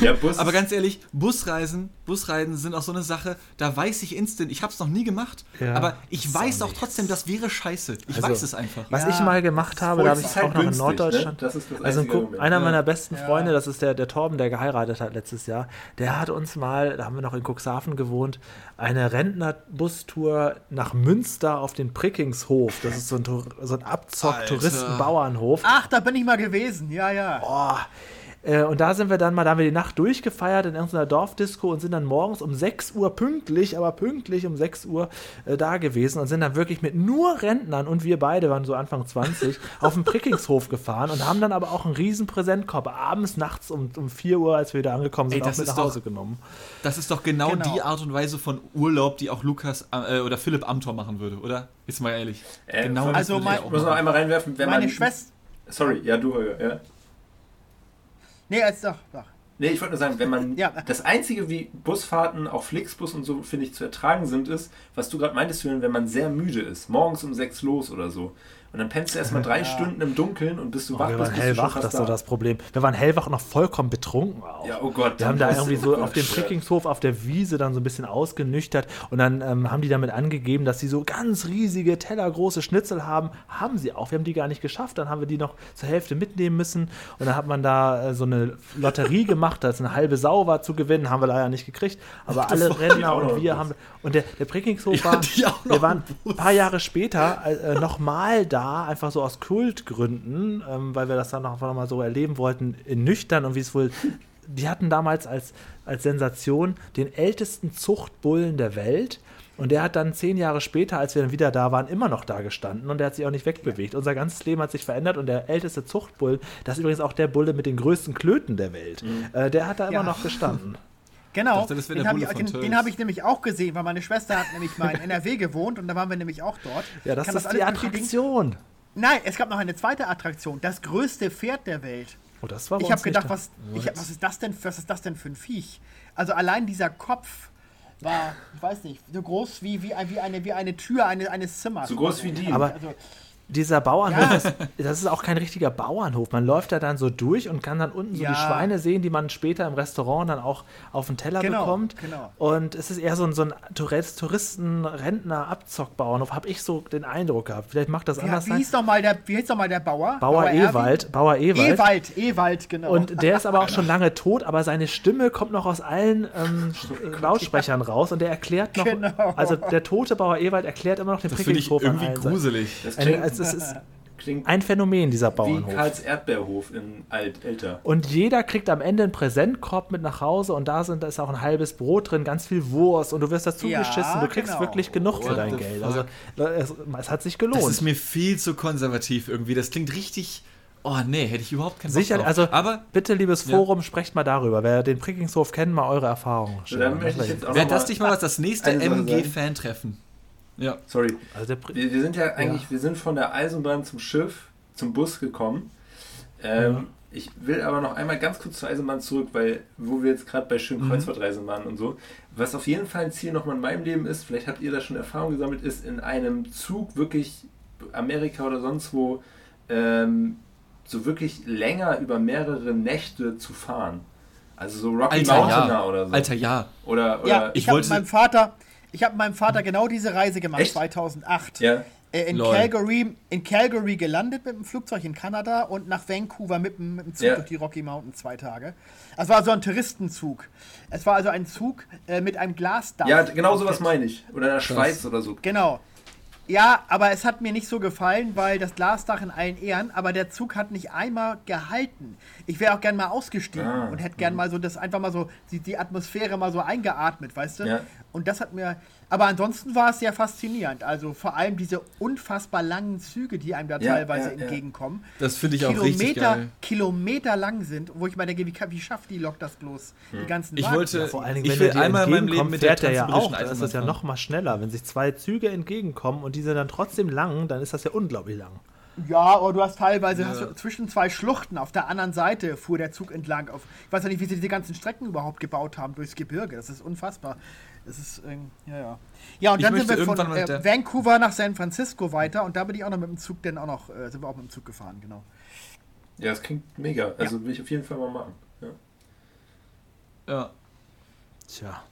Ja, Bus aber ganz ehrlich, Busreisen, Busreisen sind auch so eine Sache, da weiß ich instant, ich habe es noch nie gemacht, Ja, aber ich weiß auch auch trotzdem, das wäre scheiße. Ich Also, weiß es einfach. was Ja. ich mal gemacht habe, da habe ich auch halt noch in günstig, Norddeutschland. ne? Das ist das also Argument. einer Ja. meiner besten. Freunde, das ist der, der Torben, der geheiratet hat letztes Jahr, der hat uns mal, da haben wir noch in Cuxhaven gewohnt, eine Rentnerbus-Tour nach Münster auf den Prickingshof. Das ist so ein, so ein. Abzock-Touristen-Bauernhof. Ach, da bin ich mal gewesen. Ja, ja. Oh. Äh, Und da sind wir dann mal, da haben wir die Nacht durchgefeiert in irgendeiner Dorfdisco und sind dann morgens um 6 Uhr pünktlich, aber pünktlich um 6 Uhr äh, da gewesen und sind dann wirklich mit nur Rentnern und wir beide waren so Anfang 20 auf den Prickingshof gefahren und haben dann aber auch einen riesen Präsentkorb abends, nachts um, um 4 Uhr, als wir wieder angekommen sind, Ey, auch das mit ist nach Hause doch- genommen. Das ist doch genau, Genau. die Art und Weise von Urlaub, die auch Lukas äh, oder Philipp Amthor machen würde, oder? Jetzt mal ehrlich. Äh, genau Also mein- muss noch einmal reinwerfen, wenn Meine man. Schwester. Sorry, ja, du, ja. Nee, als doch, doch. Nee, ich wollte nur sagen, wenn man. Ja. Das Einzige, wie Busfahrten, auch Flixbus und so, finde ich, zu ertragen sind, ist, was du gerade meintest, wenn man sehr müde ist. Morgens um sechs los oder so. Und dann pennst du erstmal drei Stunden im Dunkeln und bis du wach wir bist, waren bist du schon hellwach, das ist so das Problem. Wir waren hellwach und noch vollkommen betrunken auch. Ja, oh Gott. Wir haben da irgendwie oh so Gott, auf dem ja. Prickingshof auf der Wiese dann so ein bisschen ausgenüchtert und dann ähm, haben die damit angegeben, dass sie so ganz riesige, tellergroße Schnitzel haben. Haben sie auch. Wir haben die gar nicht geschafft. Dann haben wir die noch zur Hälfte mitnehmen müssen und dann hat man da äh, so eine Lotterie gemacht, da ist eine halbe Sau war zu gewinnen, haben wir leider nicht gekriegt. Aber alle noch und wir haben und der, der Prickingshof Ja, war, wir waren ein paar Jahre später äh, nochmal da, einfach so aus Kultgründen, ähm, weil wir das dann noch, noch mal so erleben wollten, in nüchtern und wie es wohl. Die hatten damals als, als Sensation den ältesten Zuchtbullen der Welt. Und der hat dann zehn Jahre später, als wir dann wieder da waren, immer noch da gestanden und der hat sich auch nicht wegbewegt. Unser ganzes Leben hat sich verändert und der älteste Zuchtbull, das ist übrigens auch der Bulle mit den größten Klöten der Welt, äh, der hat da Ja. immer noch gestanden. Genau, dachte, den habe ich, den, den hab ich nämlich auch gesehen, weil meine Schwester hat nämlich mal in NRW gewohnt und da waren wir nämlich auch dort. Ja, das ist die? Attraktion. Nein, es gab noch eine zweite Attraktion, das größte Pferd der Welt. Oh, das war Ich habe gedacht, was, ich was, ist das denn, was ist das denn für ein Viech? Also allein dieser Kopf war, ich weiß nicht, so groß wie, wie, wie, eine, wie eine Tür eines, eines Zimmers. So groß wie die. Aber- Also, Dieser Bauernhof, Ja. ist, das ist auch kein richtiger Bauernhof. Man läuft da dann so durch und kann dann unten so Ja. die Schweine sehen, die man später im Restaurant dann auch auf den Teller Genau, bekommt. genau. Und es ist eher so ein, so ein Tourist, Touristen, Rentner, Abzockbauernhof, habe ich so den Eindruck gehabt. Vielleicht macht das ja, anders wie hieß noch mal der, wie hieß noch mal der Bauer? Bauer Erwin? Ewald, Bauer Ewald. Ewald, Ewald, genau. Und der ist aber auch schon lange tot, aber seine Stimme kommt noch aus allen ähm, Lautsprechern raus und der erklärt noch, Genau. also der tote Bauer Ewald erklärt immer noch den Das finde ich irgendwie gruselig. Das klingt, es ist klingt ein Phänomen, dieser wie Bauernhof. Karls Erdbeerhof in alt, älter. Und jeder kriegt am Ende einen Präsentkorb mit nach Hause und da, sind, da ist auch ein halbes Brot drin, ganz viel Wurst und du wirst dazu Ja, geschissen. Du kriegst genau. wirklich genug für What dein the Geld. fuck? Also es, es hat sich Das ist gelohnt. mir viel zu konservativ irgendwie. Das klingt richtig. Oh nee, hätte ich überhaupt keinen Bock Sicher, drauf. also Aber bitte, liebes Ja. Forum, sprecht mal darüber. Wer den Prickingshof kennt, mal eure Erfahrungen. Auch wäre das mal- nicht mal was das nächste. MG-Fan-Treffen? Ja. Sorry. also Wir, wir sind ja eigentlich, wir sind von der Eisenbahn zum Schiff, zum Bus gekommen. Ähm, Ja. Ich will aber noch einmal ganz kurz zur Eisenbahn zurück, weil, wo wir jetzt gerade bei schönen Kreuzfahrtreisen waren und so, was auf jeden Fall ein Ziel nochmal in meinem Leben ist, vielleicht habt ihr da schon Erfahrung gesammelt, ist in einem Zug wirklich Amerika oder sonst wo ähm, so wirklich länger über mehrere Nächte zu fahren. Also so Rocky Alter, Mountain ja. oder so. Alter, ja. Oder, oder ja, ich ich wollte- mit meinem Vater, ich habe mit meinem Vater genau diese Reise gemacht, Echt? 2008. ja. Äh, in, Lol. Calgary, in Calgary gelandet mit dem Flugzeug in Kanada und nach Vancouver mit, dem- mit dem Zug Ja. durch die Rocky Mountains zwei Tage. Es war so ein Touristenzug. Es war also ein Zug äh, mit einem Glasdach. ja, genau sowas meine ich. Oder in der Schweiz oder so. Genau. Ja, aber es hat mir nicht so gefallen, weil das Glasdach in allen Ehren, aber der Zug hat nicht einmal gehalten. Ich wäre auch gern mal ausgestiegen Ah, und hätte gern mal so das einfach mal so, die, die Atmosphäre mal so eingeatmet, weißt du? Ja. Und das hat mir, aber ansonsten war es sehr faszinierend. Also vor allem diese unfassbar langen Züge, die einem da Ja, teilweise ja, ja. entgegenkommen. Das finde ich auch richtig Kilometer, geil. Kilometer lang sind, wo ich mir denke, wie, wie schafft die Lok das bloß? Die ganzen Ich Wagen? wollte, Vor allen Dingen, ich wenn will er dir einmal in meinem Leben mit der fährt er ja auch. Dann ist das ja noch mal schneller. Wenn sich zwei Züge entgegenkommen und die sind dann trotzdem lang, dann ist das ja unglaublich lang. Ja, aber du hast teilweise hast du zwischen zwei Schluchten auf der anderen Seite fuhr der Zug entlang. Auf, ich weiß ja nicht, wie sie diese ganzen Strecken überhaupt gebaut haben durchs Gebirge. Das ist unfassbar. Das ist, ähm, ja, ja. Ja, und dann sind wir von äh, Vancouver nach San Francisco weiter und da bin ich auch noch mit dem Zug dann auch noch, äh, sind wir auch mit dem Zug gefahren, genau. Ja, das klingt mega. Also will ich auf jeden Fall mal machen. Ja. Ja, Tja.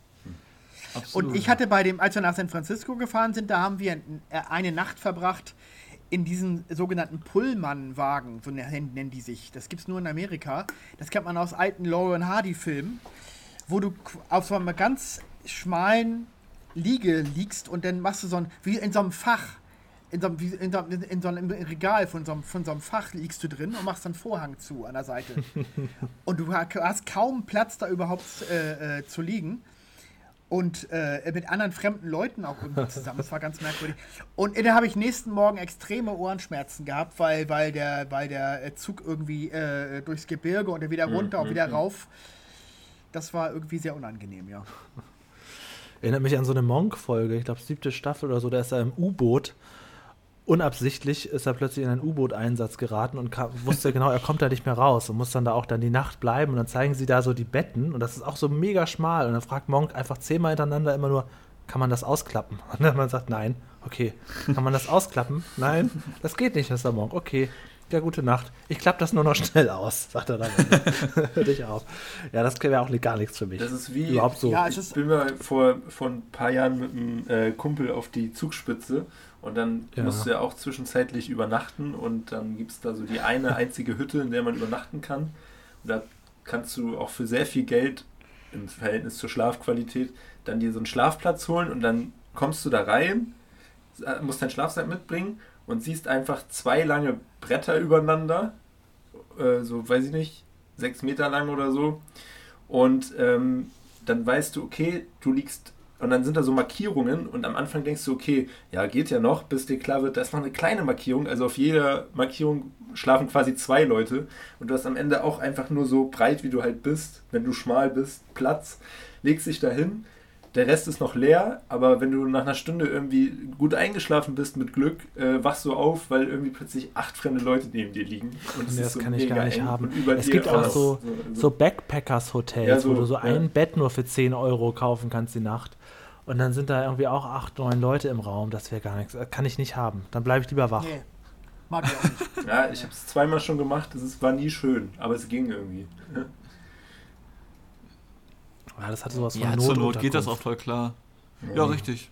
absolut. Und ich hatte bei dem, als wir nach San Francisco gefahren sind, da haben wir äh, eine Nacht verbracht in diesen sogenannten Pullman-Wagen, so nennen, nennen die sich. Das gibt es nur in Amerika. Das kennt man aus alten Lauren Hardy-Filmen, wo du auf so einem ganz schmalen Liege liegst und dann machst du so ein, wie in so einem Fach, in so einem, wie in so einem, in so einem Regal von so einem, von so einem Fach liegst du drin und machst dann Vorhang zu an der Seite. und du ha- hast kaum Platz, da überhaupt äh, äh, zu liegen und äh, mit anderen fremden Leuten auch irgendwie zusammen. Das war ganz merkwürdig. Und da habe ich nächsten Morgen extreme Ohrenschmerzen gehabt, weil, weil, der, weil der äh, Zug irgendwie äh, durchs Gebirge und dann wieder runter und wieder rauf. Das war irgendwie sehr unangenehm, ja. Erinnert mich an so eine Monk-Folge, ich glaube siebte Staffel oder so, da ist er im U-Boot unabsichtlich ist er plötzlich in einen U-Boot-Einsatz geraten und kam, wusste genau, er kommt da nicht mehr raus und muss dann da auch dann die Nacht bleiben. Und dann zeigen sie da so die Betten und das ist auch so mega schmal. Und dann fragt Monk einfach zehnmal hintereinander immer nur, kann man das ausklappen? Und dann man sagt, nein, okay. Kann man das ausklappen? Nein, das geht nicht, Mr. Monk. Okay. Ja, gute Nacht. Ich klappe das nur noch schnell aus, sagt er dann. Hör dich auf. Ja, das wäre auch gar nichts für mich. Das ist wie, Überhaupt so. Ja, ich bin mal vor, vor ein paar Jahren mit einem äh, Kumpel auf die Zugspitze und dann Ja. musst du ja auch zwischenzeitlich übernachten und dann gibt es da so die eine einzige Hütte, in der man übernachten kann. Und da kannst du auch für sehr viel Geld im Verhältnis zur Schlafqualität dann dir so einen Schlafplatz holen und dann kommst du da rein, musst deinen Schlafsack mitbringen und siehst einfach zwei lange Bretter übereinander, äh, so weiß ich nicht, sechs Meter lang oder so. Und ähm, dann weißt du, okay, du liegst und dann sind da so Markierungen und am Anfang denkst du, okay, ja, geht ja noch, bis dir klar wird, da ist noch eine kleine Markierung. Also auf jeder Markierung schlafen quasi zwei Leute und du hast am Ende auch einfach nur so breit, wie du halt bist, wenn du schmal bist, Platz, legst dich da hin. Der Rest ist noch leer, aber wenn du nach einer Stunde irgendwie gut eingeschlafen bist mit Glück, äh, wachst du auf, weil irgendwie plötzlich acht fremde Leute neben dir liegen. Und Nee, ist das so kann ich gar nicht haben. Es gibt auch so, so Backpackers-Hotels, Ja, so, wo du so ja. ein Bett nur für 10 Euro kaufen kannst die Nacht. Und dann sind da irgendwie auch acht, neun Leute im Raum. Das wäre gar nichts. Das kann ich nicht haben. Dann bleibe ich lieber wach. Nee. Mag ich auch nicht. Ja, ich habe es zweimal schon gemacht. Es ist- war nie schön, aber es ging irgendwie. Ja, das hat sowas von Ja, zur Not geht das auch voll klar. Ja, richtig.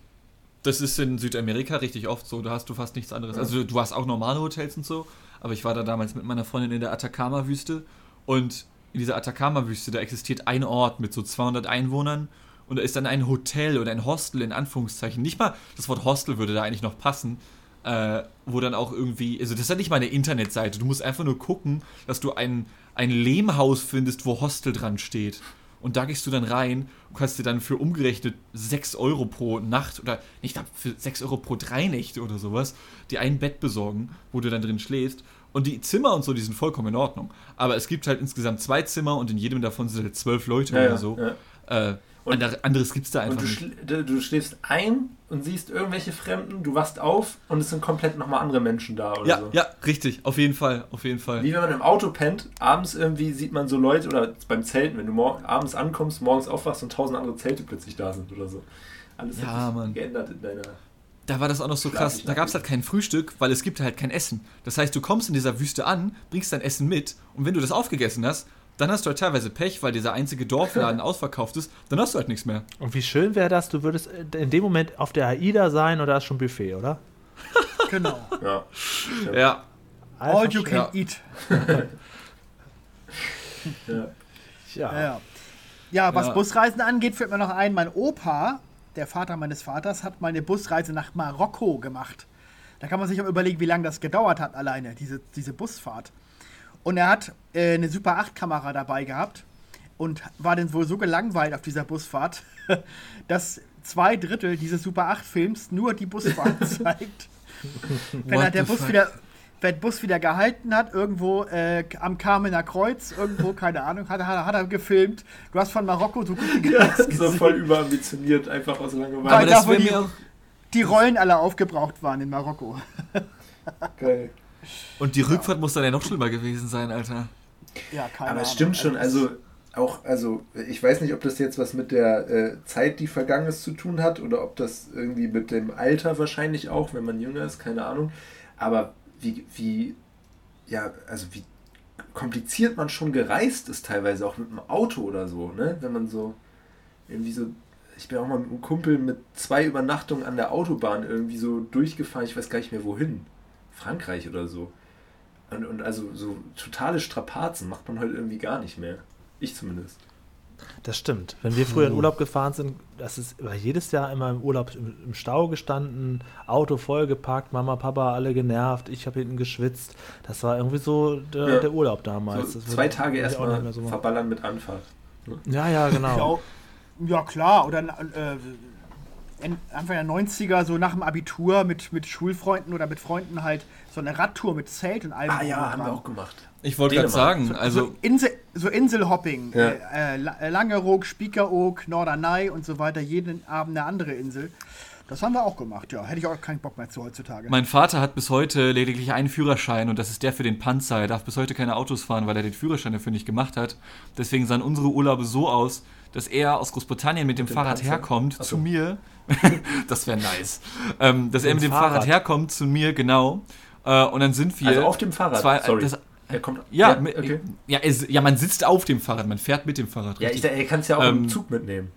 Das ist in Südamerika richtig oft so. Da hast du fast nichts anderes. Also du hast auch normale Hotels und so, aber ich war da damals mit meiner Freundin in der Atacama-Wüste und in dieser Atacama-Wüste, da existiert ein Ort mit so 200 Einwohnern und da ist dann ein Hotel oder ein Hostel in Anführungszeichen. Nicht mal, das Wort Hostel würde da eigentlich noch passen, äh, wo dann auch irgendwie, also das ist ja nicht mal eine Internetseite, du musst einfach nur gucken, dass du ein, ein Lehmhaus findest, wo Hostel dran steht. Und da gehst du dann rein und kannst dir dann für umgerechnet 6 Euro pro Nacht oder ich glaube für 6 Euro pro drei Nächte oder sowas dir ein Bett besorgen, wo du dann drin schläfst. Und die Zimmer und so, die sind vollkommen in Ordnung. Aber es gibt halt insgesamt zwei Zimmer und in jedem davon sind halt zwölf Leute Ja, oder so. ja. Äh, ander- anderes gibt's da Und einfach du, nicht. du schläfst ein und siehst irgendwelche Fremden, du wachst auf und es sind komplett nochmal andere Menschen da oder Ja, so. ja, richtig, auf jeden Fall, auf jeden Fall. Wie wenn man im Auto pennt, abends irgendwie sieht man so Leute, oder beim Zelten, wenn du mor abends ankommst, morgens aufwachst und tausend andere Zelte plötzlich da sind oder so. Alles Ja, hat sich geändert in deiner. Da war das auch noch so krass. Da gab es halt kein Frühstück, weil es gibt halt kein Essen. Das heißt, du kommst in dieser Wüste an, bringst dein Essen mit und wenn du das aufgegessen hast, dann hast du halt teilweise Pech, weil dieser einzige Dorfladen ausverkauft ist, dann hast du halt nichts mehr. Und wie schön wäre das, du würdest in dem Moment auf der AIDA sein oder ist schon Buffet, oder? Genau. Ja. Ja, Einfach All you can Ja. eat. ja. Ja. Ja, was Ja. Busreisen angeht, fällt mir noch ein, mein Opa, der Vater meines Vaters, hat mal eine Busreise nach Marokko gemacht. Da kann man sich auch überlegen, wie lange das gedauert hat alleine, diese, diese Busfahrt. Und er hat äh, eine Super 8-Kamera dabei gehabt und war dann wohl so gelangweilt auf dieser Busfahrt, dass zwei Drittel dieses Super 8-Films nur die Busfahrt zeigt. Wenn er der Bus fuck? wieder, wenn der Bus wieder gehalten hat, irgendwo äh, am Kamener Kreuz, irgendwo, keine Ahnung, hat, er- hat er gefilmt. Du hast von Marokko so gut wie nichts So gesehen. voll überambitioniert, einfach aus Langeweile. aber da, das wo wäre die- mir auch. Die Rollen alle aufgebraucht waren in Marokko. Geil. Und die Rückfahrt muss dann ja noch schlimmer gewesen sein, Alter. Ja, keine Aber es Ahnung. stimmt schon, also auch, also ich weiß nicht, ob das jetzt was mit der äh, Zeit, die vergangen ist, zu tun hat oder ob das irgendwie mit dem Alter wahrscheinlich auch, wenn man jünger ist, keine Ahnung. Aber wie, wie, ja, also wie kompliziert man schon gereist ist, teilweise auch mit dem Auto oder so, ne? Wenn man so irgendwie so. Ich bin auch mal mit einem Kumpel mit zwei Übernachtungen an der Autobahn irgendwie so durchgefahren, ich weiß gar nicht mehr wohin. Frankreich oder so. Und, und also so totale Strapazen macht man heute irgendwie gar nicht mehr. Ich zumindest. Das stimmt. Wenn wir früher in Urlaub gefahren sind, das ist war jedes Jahr immer im Urlaub im, im Stau gestanden, Auto vollgeparkt, Mama, Papa alle genervt, ich habe hinten geschwitzt. Das war irgendwie so der, Ja. der Urlaub damals. So zwei Tage erstmal so verballern mit Anfahrt. Ja, ja, genau. Ja, ja, klar. Oder äh, Anfang der 90er, so nach dem Abitur mit, mit Schulfreunden oder mit Freunden halt so eine Radtour mit Zelt und allem. Ah ja, haben wir auch gemacht. Ich wollte gerade sagen, So, also Insel, so Inselhopping. Ja. Äh, äh, äh, Langeoog, Spiekeroog, Norderney und so weiter. Jeden Abend eine andere Insel. Das haben wir auch gemacht, ja. Hätte ich auch keinen Bock mehr zu heutzutage. Mein Vater hat bis heute lediglich einen Führerschein und das ist der für den Panzer. Er darf bis heute keine Autos fahren, weil er den Führerschein dafür nicht gemacht hat. Deswegen sahen unsere Urlaube so aus, dass er aus Großbritannien mit dem, Fahrrad Panzer? herkommt Ach zu so. mir. das wäre nice. Ähm, dass er Mit dem Fahrrad. Fahrrad herkommt zu mir, genau. Äh, und dann sind wir. Also auf dem Fahrrad. Zwei, Sorry. Das, er kommt. ja, okay. ja, es, ja, man sitzt auf dem Fahrrad, man fährt mit dem Fahrrad. Ja, ich, richtig. er kann es ja auch Ähm, im Zug mitnehmen.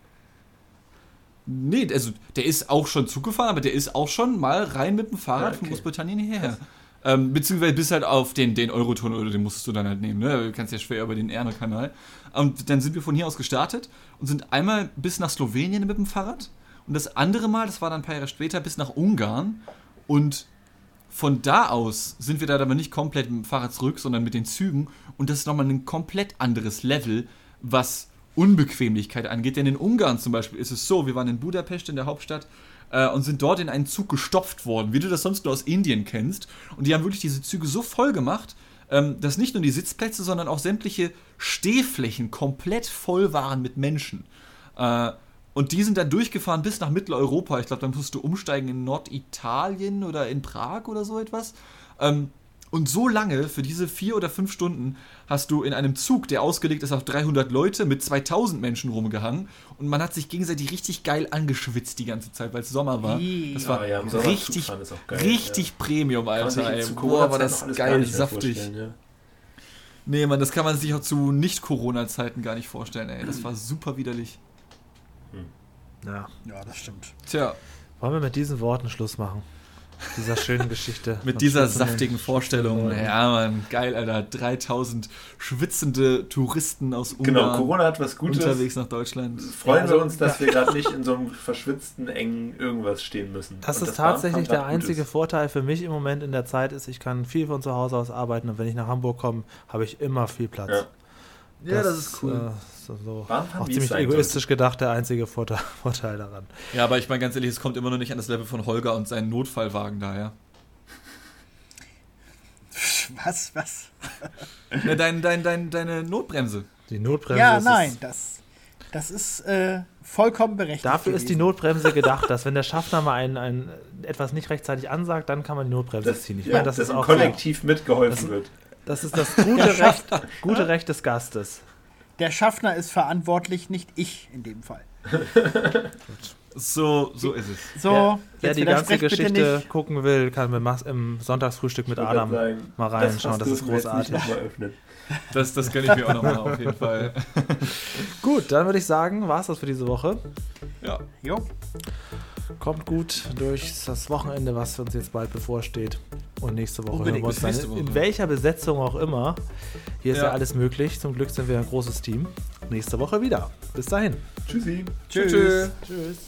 Nee, also der ist auch schon Zug gefahren, aber der ist auch schon mal rein mit dem Fahrrad Ja, von okay. Großbritannien hierher. Ähm, beziehungsweise bis halt auf den, den Euroton oder den musstest du dann halt nehmen, ne? Du kannst ja schwer über den Erne-Kanal. Und dann sind wir von hier aus gestartet und sind einmal bis nach Slowenien mit dem Fahrrad und das andere Mal, das war dann ein paar Jahre später, bis nach Ungarn und von da aus sind wir da aber nicht komplett mit dem Fahrrad zurück, sondern mit den Zügen. Und das ist nochmal ein komplett anderes Level, was Unbequemlichkeit angeht. Denn in Ungarn zum Beispiel ist es so, wir waren in Budapest, in der Hauptstadt, äh, und sind dort in einen Zug gestopft worden, wie du das sonst nur aus Indien kennst. Und die haben wirklich diese Züge so voll gemacht, ähm, dass nicht nur die Sitzplätze, sondern auch sämtliche Stehflächen komplett voll waren mit Menschen. Äh, und die sind dann durchgefahren bis nach Mitteleuropa. Ich glaube, dann musst du umsteigen in Norditalien oder in Prag oder so etwas. Ähm, und so lange, für diese vier oder fünf Stunden, hast du in einem Zug, der ausgelegt ist auf 300 Leute, mit 2000 Menschen rumgehangen. Und man hat sich gegenseitig richtig geil angeschwitzt die ganze Zeit, weil es Sommer war. Das war Ah, ja, Zug richtig, geil, richtig Premium, man sich Alter. Ey. Boah, war das geil, saftig. Ja. Nee, Mann, das kann man sich auch zu Nicht-Corona-Zeiten gar nicht vorstellen, ey. Das war super widerlich. Ja. Ja, das stimmt. Tja, Wollen wir mit diesen Worten Schluss machen? Dieser schönen Geschichte. mit dieser saftigen Vorstellung. Ja, Mann, geil, Alter. 3000 schwitzende Touristen aus Ungarn Genau, Corona hat was Gutes. unterwegs nach Deutschland. Freuen Also, wir uns, dass wir gerade nicht in so einem verschwitzten, engen irgendwas stehen müssen. Das Und ist Bahn tatsächlich der einzige. Vorteil für mich im Moment in der Zeit ist, ich kann viel von zu Hause aus arbeiten und wenn ich nach Hamburg komme, habe ich immer viel Platz. Ja. Ja, das ist cool. Äh, so, so auch ziemlich sein egoistisch gedacht, der einzige Vorteil, Vorteil daran. Ja, aber ich meine ganz ehrlich, es kommt immer noch nicht an das Level von Holger und seinen Notfallwagen daher. Was, was? Ja, dein, dein, dein, deine Notbremse. Die Notbremse Ja, ist nein, das, das ist äh, vollkommen berechtigt. dafür ist die gewesen. Notbremse gedacht, dass wenn der Schaffner mal ein, ein, etwas nicht rechtzeitig ansagt, dann kann man die Notbremse Das, ziehen. Ich ja, meine, das, dass ist auch Kollektiv mitgeholfen Das- wird. Das ist das gute Recht, gute Recht des Gastes. Der Schaffner ist verantwortlich, nicht ich in dem Fall. So, so ist es. So, Wer, wer die ganze Geschichte gucken will, kann mit Mas im Sonntagsfrühstück mit Adam sagen, mal reinschauen. Das, Das, ist großartig. Das, das gönne ich mir auch nochmal auf jeden Fall. Gut, dann würde ich sagen, war es das für diese Woche. Ja. Jo. Kommt gut durch das Wochenende, was uns jetzt bald bevorsteht. Und nächste Woche Unbedingt, hören wir uns dann, in welcher Besetzung auch immer. Hier ist ja. ja alles möglich. Zum Glück sind wir ein großes Team. Nächste Woche wieder. Bis dahin. Tschüssi. Tschüss. Tschüss. Tschüss.